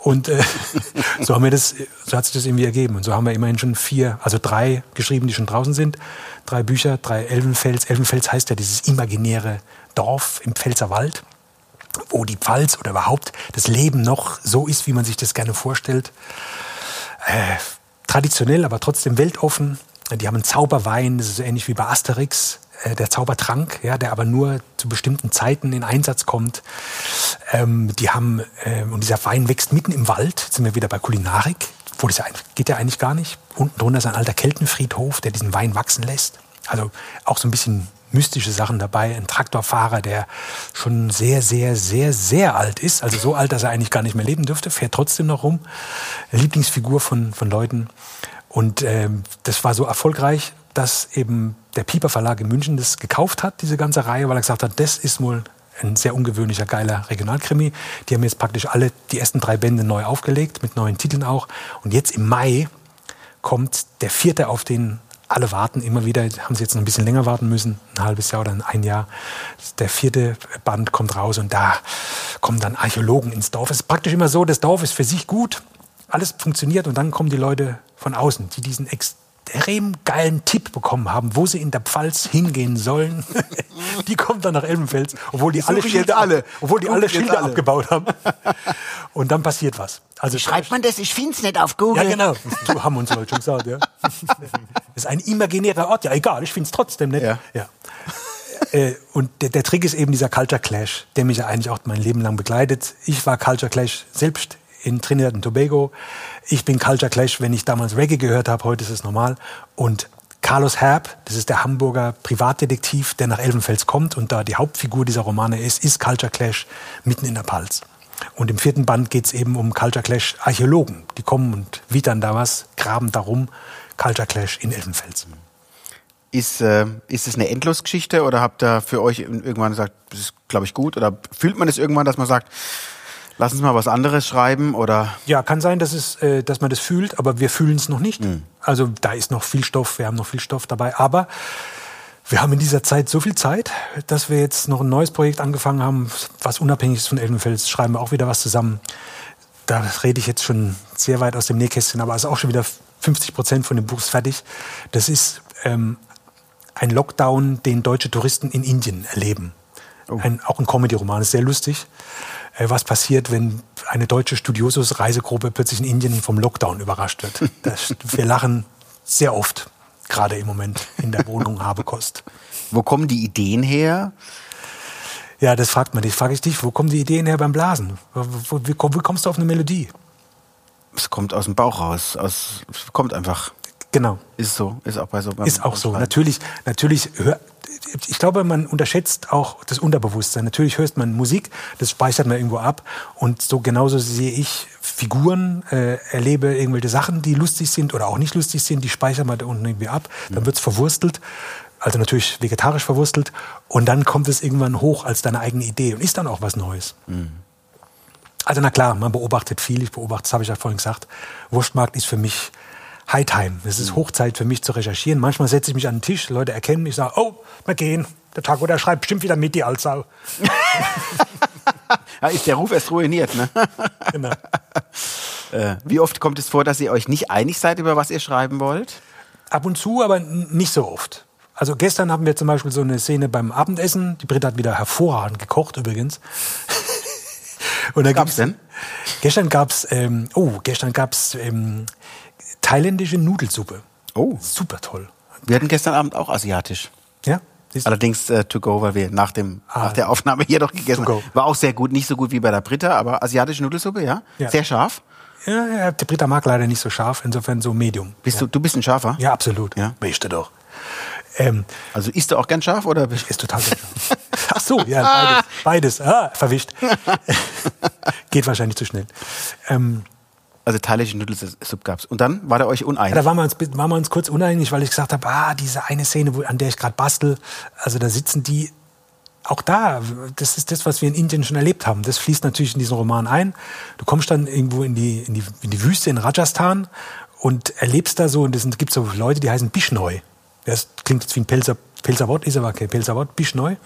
Und äh, so haben wir das, so hat sich das irgendwie ergeben. Und so haben wir immerhin schon vier, also drei geschrieben, die schon draußen sind. Drei Bücher, drei Elvenfels. Elvenfels heißt ja dieses imaginäre Dorf im Pfälzerwald, wo die Pfalz oder überhaupt das Leben noch so ist, wie man sich das gerne vorstellt äh, traditionell, aber trotzdem weltoffen. Die haben einen Zauberwein, das ist so ähnlich wie bei Asterix, äh, der Zaubertrank, ja, der aber nur zu bestimmten Zeiten in Einsatz kommt. Ähm, die haben, äh, und dieser Wein wächst mitten im Wald, jetzt sind wir wieder bei Kulinarik, wo das ja, geht ja eigentlich gar nicht. Unten drunter ist ein alter Keltenfriedhof, der diesen Wein wachsen lässt. Also auch so ein bisschen mystische Sachen dabei. Ein Traktorfahrer, der schon sehr, sehr, sehr, sehr alt ist. Also so alt, dass er eigentlich gar nicht mehr leben dürfte, fährt trotzdem noch rum. Lieblingsfigur von, von Leuten. Und ähm, das war so erfolgreich, dass eben der Pieper Verlag in München das gekauft hat, diese ganze Reihe, weil er gesagt hat, das ist wohl ein sehr ungewöhnlicher, geiler Regionalkrimi. Die haben jetzt praktisch alle die ersten drei Bände neu aufgelegt, mit neuen Titeln auch. Und jetzt im Mai kommt der vierte, auf den alle warten, immer wieder, haben sie jetzt noch ein bisschen länger warten müssen, ein halbes Jahr oder ein Jahr. Der vierte Band kommt raus und da kommen dann Archäologen ins Dorf. Es ist praktisch immer so, das Dorf ist für sich gut, alles funktioniert und dann kommen die Leute von außen, die diesen extrem geilen Tipp bekommen haben, wo sie in der Pfalz hingehen sollen. die kommen dann nach Elbenfels, obwohl die, alle suchen jetzt Schilder, alle. Ab, obwohl die alle Schilder alle. abgebaut haben. Und dann passiert was. Also Schreibt man das? Ich find's nicht auf Google. ja, genau. So haben uns heute schon gesagt, ja. Das ist ein imaginärer Ort. Ja, egal, ich finde es trotzdem nett. Ja. Ja. Äh, und der, der Trick ist eben dieser Culture Clash, der mich ja eigentlich auch mein Leben lang begleitet. Ich war Culture Clash selbst in Trinidad und Tobago. Ich bin Culture Clash, wenn ich damals Reggae gehört habe, heute ist es normal. Und Carlos Herb, das ist der Hamburger Privatdetektiv, der nach Elbenfels kommt und da die Hauptfigur dieser Romane ist, ist Culture Clash mitten in der Pfalz. Und im vierten Band geht es eben um Culture Clash Archäologen. Die kommen und wittern da was, graben darum. Culture Clash in Elbenfels. Ist, äh, ist es eine Endlosgeschichte oder habt ihr für euch irgendwann gesagt, das ist, glaube ich, gut? Oder fühlt man es irgendwann, dass man sagt, lass uns mal was anderes schreiben? Oder Ja, kann sein, dass, es, äh, dass man das fühlt, aber wir fühlen es noch nicht. Also da ist noch viel Stoff, wir haben noch viel Stoff dabei. Aber wir haben in dieser Zeit so viel Zeit, dass wir jetzt noch ein neues Projekt angefangen haben, was unabhängig ist von Elbenfels. Schreiben wir auch wieder was zusammen. Da rede ich jetzt schon sehr weit aus dem Nähkästchen, aber es ist auch schon wieder 50 Prozent von dem Buch fertig. Das ist ähm, ein Lockdown, den deutsche Touristen in Indien erleben. Ein, auch ein Comedy-Roman, ist sehr lustig. Äh, was passiert, wenn eine deutsche Studiosus-Reisegruppe plötzlich in Indien vom Lockdown überrascht wird? Das, wir lachen sehr oft, gerade im Moment in der Wohnung Habekost. wo kommen die Ideen her? Ja, das fragt man dich. Frage ich dich, wo kommen die Ideen her beim Blasen? Wie, komm- wie kommst du auf eine Melodie? Es kommt aus dem Bauch raus. Aus, es kommt einfach. Genau. Ist so. Ist auch bei so. Ist auch so. Natürlich, natürlich hör, ich glaube, man unterschätzt auch das Unterbewusstsein. Natürlich hört man Musik, das speichert man irgendwo ab. Und so genauso sehe ich Figuren, äh, erlebe irgendwelche Sachen, die lustig sind oder auch nicht lustig sind, die speichern man da unten irgendwie ab. Dann wird's verwurstelt. Also natürlich vegetarisch verwurstelt. Und dann kommt es irgendwann hoch als deine eigene Idee und ist dann auch was Neues. Also na klar, man beobachtet viel. Ich beobachte, das habe ich ja vorhin gesagt. Wurstmarkt ist für mich Hightime. Es ist Hochzeit für mich zu recherchieren. Manchmal setze ich mich an den Tisch, Leute erkennen mich, sagen, oh, wir gehen. Der Tag, der schreibt bestimmt wieder mit die Altsau. Ja, ist der Ruf erst ruiniert, ne? Genau. Äh, Wie oft kommt es vor, dass ihr euch nicht einig seid, über was ihr schreiben wollt? Ab und zu, aber nicht so oft. Also gestern haben wir zum Beispiel so eine Szene beim Abendessen. Die Britta hat wieder hervorragend gekocht übrigens. Und da Gab's denn? Gestern gab's, ähm, oh, gestern gab's ähm, thailändische Nudelsuppe. Oh. Super toll. Wir hatten gestern Abend auch asiatisch. Ja? Allerdings äh, to go, weil wir nach, dem, Ah. nach der Aufnahme hier doch gegessen haben. War auch sehr gut, nicht so gut wie bei der Britta, aber asiatische Nudelsuppe, ja? Ja. Sehr scharf. Ja, ja, der Britta mag leider nicht so scharf, insofern so Medium. Bist du, du bist ein Scharfer? Ja, absolut. Ja. Bist du doch. Ähm, Also isst du auch gern scharf oder? bist- ist total sehr scharf. Ach so, ja, beides. Beides. Ah, verwischt. Geht wahrscheinlich zu schnell. Ähm, Also thailändische Nudelsuppe gab's. Und dann war der euch Ja, uneinig. da waren wir, uns, waren wir uns kurz uneinig, weil ich gesagt habe, ah, diese eine Szene, wo, an der ich gerade bastel, also da sitzen die, auch da, das ist das, was wir in Indien schon erlebt haben. Das fließt natürlich in diesen Roman ein. Du kommst dann irgendwo in die, in die, in die Wüste in Rajasthan und erlebst da so, und es gibt so Leute, die heißen Bishnoi. Das klingt jetzt wie ein Pelzer, Pelzer Wort, ist aber kein Pelzer Wort, Bishnoi.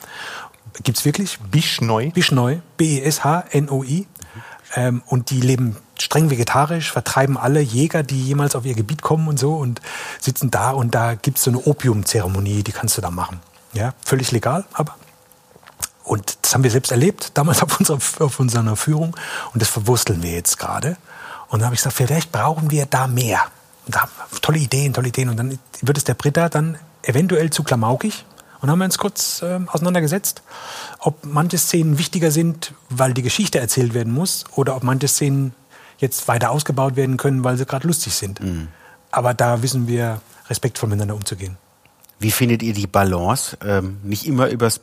Gibt's wirklich? Bischneu. Bishnoi, B-E-S-H-N-O-I. Ähm, und die leben streng vegetarisch, vertreiben alle Jäger, die jemals auf ihr Gebiet kommen und so und sitzen da und da gibt's so eine Opiumzeremonie, die kannst du da machen. Ja, völlig legal, aber. Und das haben wir selbst erlebt, damals auf unserer, auf unserer Führung. Und das verwursteln wir jetzt gerade. Und dann habe ich gesagt, vielleicht brauchen wir da mehr. Und da tolle Ideen, tolle Ideen. Und dann wird es der Britta dann eventuell zu klamaukig. Und haben wir uns kurz äh, auseinandergesetzt, ob manche Szenen wichtiger sind, weil die Geschichte erzählt werden muss, oder ob manche Szenen jetzt weiter ausgebaut werden können, weil sie gerade lustig sind. Aber da wissen wir, respektvoll miteinander umzugehen. Wie findet ihr die Balance? Ähm, nicht immer übers,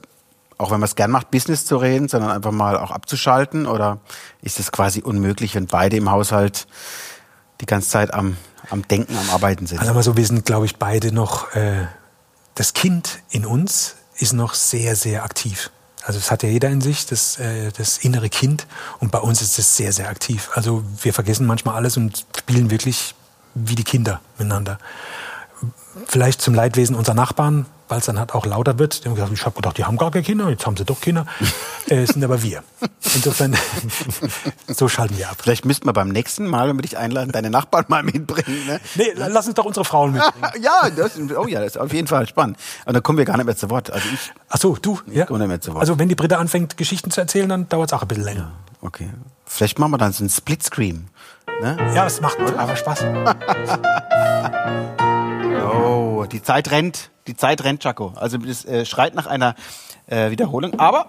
auch wenn man es gern macht, Business zu reden, sondern einfach mal auch abzuschalten? Oder ist es quasi unmöglich, wenn beide im Haushalt die ganze Zeit am, am Denken, am Arbeiten sind? Also mal so, wir sind, glaube ich, beide noch, äh, das Kind in uns ist noch sehr, sehr aktiv. Also das hat ja jeder in sich, das, äh, das innere Kind. Und bei uns ist es sehr, sehr aktiv. Also wir vergessen manchmal alles und spielen wirklich wie die Kinder miteinander. Vielleicht zum Leidwesen unserer Nachbarn, weil es dann halt auch lauter wird. Die haben gesagt, ich habe gedacht, die haben gar keine Kinder, jetzt haben sie doch Kinder. äh, sind aber wir. Insofern, so schalten wir ab. Vielleicht müssten wir beim nächsten Mal, wenn wir dich einladen, deine Nachbarn mal mitbringen. Ne? Nee, lass uns doch unsere Frauen mitbringen. Ja, das, oh ja, das ist auf jeden Fall spannend. Und dann kommen wir gar nicht mehr zu Wort. Also ich, Ach so, du? Ja? komme nicht mehr zu Wort. Also wenn die Britta anfängt, Geschichten zu erzählen, dann dauert es auch ein bisschen länger. okay. Vielleicht machen wir dann so einen Splitscreen. Ne? Ja, es macht aber Spaß. Oh, die Zeit rennt. Die Zeit rennt, Chaco. Also das äh, schreit nach einer äh, Wiederholung. Aber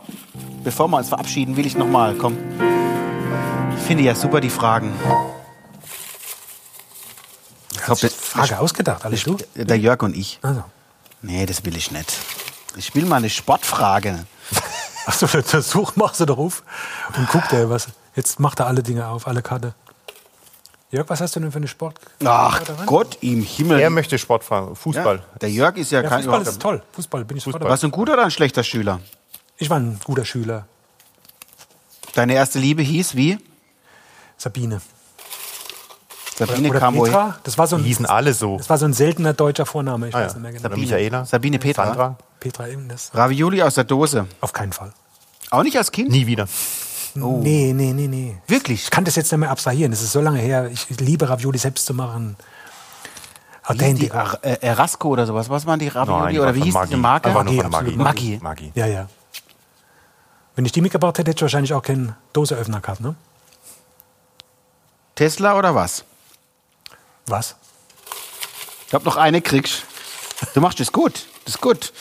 bevor wir uns verabschieden, will ich noch mal, komm. Ich finde ja super die Fragen. Ich das- Frage ausgedacht, alles du? Der Jörg und ich. Also. Nee, das will ich nicht. Ich will mal eine Sportfrage. Achso, das Such machst du doch auf und guck dir was. Jetzt macht er alle Dinge auf, alle Karte. Jörg, was hast du denn für eine Sport? Ach daran? Gott im Himmel. Er möchte Sport fahren, Fußball. Ja, der Jörg ist ja, Ja, kein Fußball ist toll. Fußball bin ich dabei. Warst du ein guter oder ein schlechter Schüler? Ich war ein guter Schüler. Deine erste Liebe hieß wie? Sabine. Sabine Oder kam woher? Petra. Das war so Die ein, hießen alle so. das war so ein seltener deutscher Vorname. Ich Ah, weiß ja. nicht mehr genau. Oder Michaela. Sabine Petra. Sandra. Petra eben das. Ravioli aus der Dose. Auf keinen Fall. Auch nicht als Kind? Nie wieder. Oh. Nee, nee, nee, nee. Wirklich? Ich kann das jetzt nicht mehr abstrahieren. Das ist so lange her. Ich liebe Ravioli selbst zu machen. Die äh, Erasco oder sowas? Was waren die Ravioli? die oder wie hieß Maggi. diese Marke? Maggi, Maggi. absolut Maggi. Maggi. Ja, ja. Wenn ich die mitgebracht hätte, hätte ich wahrscheinlich auch keinen Doseöffner gehabt, ne? Tesla oder was? Was? Ich glaube, noch eine kriegst. Du machst das gut. Das ist gut.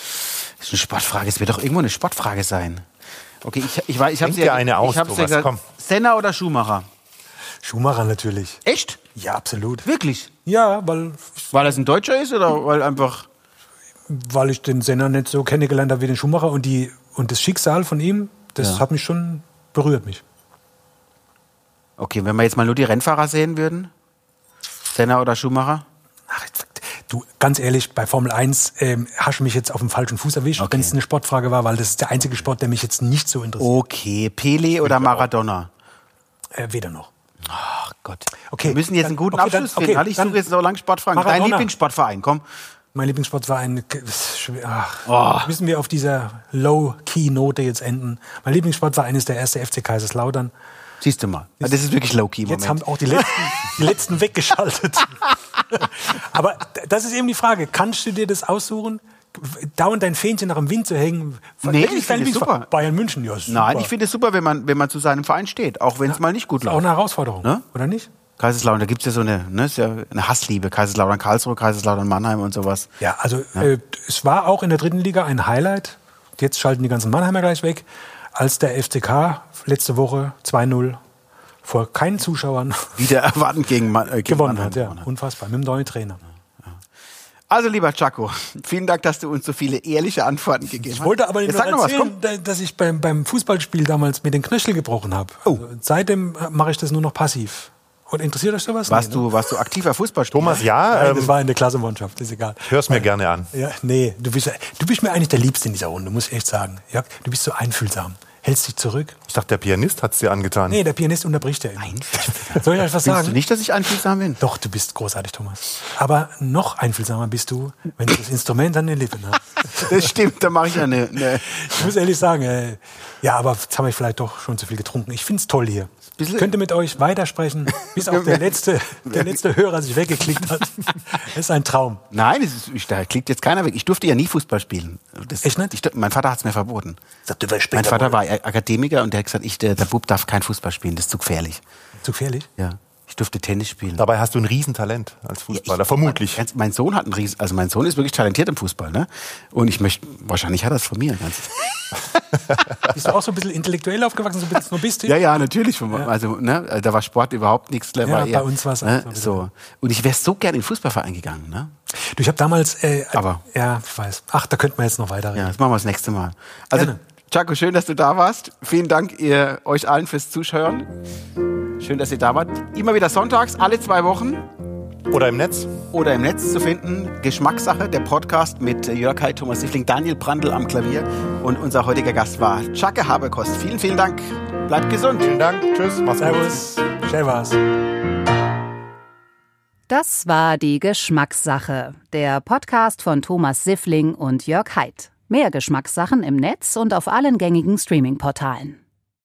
Das ist eine Sportfrage. Es wird doch irgendwo eine Sportfrage sein. Okay, ich, ich, weiß- ich habe dir eine aus, Thomas, gesagt. komm. Senna oder Schumacher? Schumacher natürlich. Echt? Ja, absolut. Wirklich? Ja, weil, Weil das ein Deutscher ist oder weil einfach. weil ich den Senna nicht so kennengelernt habe wie den Schumacher und, die, und das Schicksal von ihm, das Ja. hat mich schon berührt mich. Okay, wenn wir jetzt mal nur die Rennfahrer sehen würden? Senna oder Schumacher? Ach, jetzt- du, ganz ehrlich, bei Formel 1 ähm, hast du mich jetzt auf dem falschen Fuß erwischt, Okay. wenn es eine Sportfrage war, weil das ist der einzige Sport, der mich jetzt nicht so interessiert. Okay, Pele oder Maradona? Äh, weder noch. Ach Gott. Okay, Wir müssen jetzt einen guten okay, Abschluss finden. okay, Halt, ich suche jetzt so lange Sportfragen. Dein Maradona. Lieblingssportverein, komm. Mein Lieblingssportverein, ach, Oh. müssen wir auf dieser Low-Key-Note jetzt enden. Mein Lieblingssportverein ist der erste FC Kaiserslautern. Siehst du mal. Das ist wirklich low-key im Jetzt haben auch die letzten, die letzten weggeschaltet. Aber das ist eben die Frage. Kannst du dir das aussuchen? Dauernd dein Fähnchen nach dem Wind zu hängen? Nee, ich finde es super. Bayern München, ja, super. Nein, ich finde es super, wenn man, wenn man zu seinem Verein steht, auch wenn es mal nicht gut Auch läuft. eine Herausforderung, Ne? oder nicht? Kaiserslautern, da gibt's ja so eine, ne, ist ja eine Hassliebe. Kaiserslautern, Karlsruhe, Kaiserslautern, Mannheim und sowas. Ja, also Äh, es war auch in der dritten Liga ein Highlight. Jetzt schalten die ganzen Mannheimer gleich weg, als der FCK letzte Woche 2-0 vor keinen Zuschauern Wieder erwartend gegen, äh, gegen gewonnen hat. Ja, unfassbar. Mit dem neuen Trainer. Also lieber Chaco, vielen Dank, dass du uns so viele ehrliche Antworten gegeben hast. Ich wollte aber Jetzt nicht sag noch noch was, erzählen, da- dass ich beim, beim Fußballspiel damals mit den Knöchel gebrochen habe. Also seitdem äh, mache ich das nur noch passiv. Und interessiert euch sowas? Warst Nee, ne? du, warst du aktiver Fußballspieler? Thomas, ja, Nein, ähm, das war in der Klassenmannschaft, ist egal. hör's mir gerne an. Ja, nee, du bist, du bist mir eigentlich der Liebste in dieser Runde, muss ich echt sagen. Jörg, du bist so einfühlsam. Hältst dich zurück. Ich dachte, der Pianist hat's dir angetan. Nee, der Pianist unterbricht ja immer. Soll ich euch was sagen? du nicht, dass ich einfühlsam bin? Doch, du bist großartig, Thomas. Aber noch einfühlsamer bist du, wenn du das Instrument an den Lippen hast. Das stimmt, da mache ich ja eine, eine Ich muss ehrlich sagen, äh, ja, aber jetzt habe ich vielleicht doch schon zu viel getrunken. Ich find's toll hier. Bisschen- Ich könnte mit euch weitersprechen, bis auch der letzte, der letzte Hörer sich weggeklickt hat. Das ist ein Traum. Nein, ist, ich, da klickt jetzt keiner weg. Ich durfte ja nie Fußball spielen. Das, Echt nicht? Ich, mein Vater hat es mir verboten. Sagt, Mein Vater war Akademiker und der hat gesagt, ich, der, der Bub darf kein Fußball spielen, das ist zu gefährlich. Zu gefährlich? Ja. Ich durfte Tennis spielen. Dabei hast du ein Riesentalent als Fußballer, Ich- vermutlich. Ganz- Mein Sohn hat einen Riesen, also mein Sohn ist wirklich talentiert im Fußball, ne? Und ich möchte, wahrscheinlich hat er es von mir. Ganz. Bist du auch so ein bisschen intellektuell aufgewachsen, so ein bisschen snobistisch? Ja, ja, natürlich. Vom- Also, ne, da war Sport überhaupt nichts. Da Ja, war bei eher, uns war's auch ne, so ein. Und ich wäre so gern in den Fußballverein gegangen, ne? Du, ich habe damals, äh, Aber- ja, ich weiß. Ach, da könnten wir jetzt noch weiterreden. Ja, das machen wir das nächste Mal. Also, Gerne. Chaco, schön, dass du da warst. Vielen Dank ihr, euch allen fürs Zuschauen. Schön, dass ihr da wart. Immer wieder sonntags, alle zwei Wochen Oder im Netz. oder im Netz zu finden. Geschmackssache, der Podcast mit Jörg Heid, Thomas Siffling, Daniel Brandl am Klavier und unser heutiger Gast war Chake Haberkost. Vielen, vielen Dank. Bleibt gesund. Vielen Dank. Tschüss. Mach's gut. Servus. Servus. Das war die Geschmackssache, der Podcast von Thomas Siffling und Jörg Haidt. Mehr Geschmackssachen im Netz und auf allen gängigen Streaming-Portalen.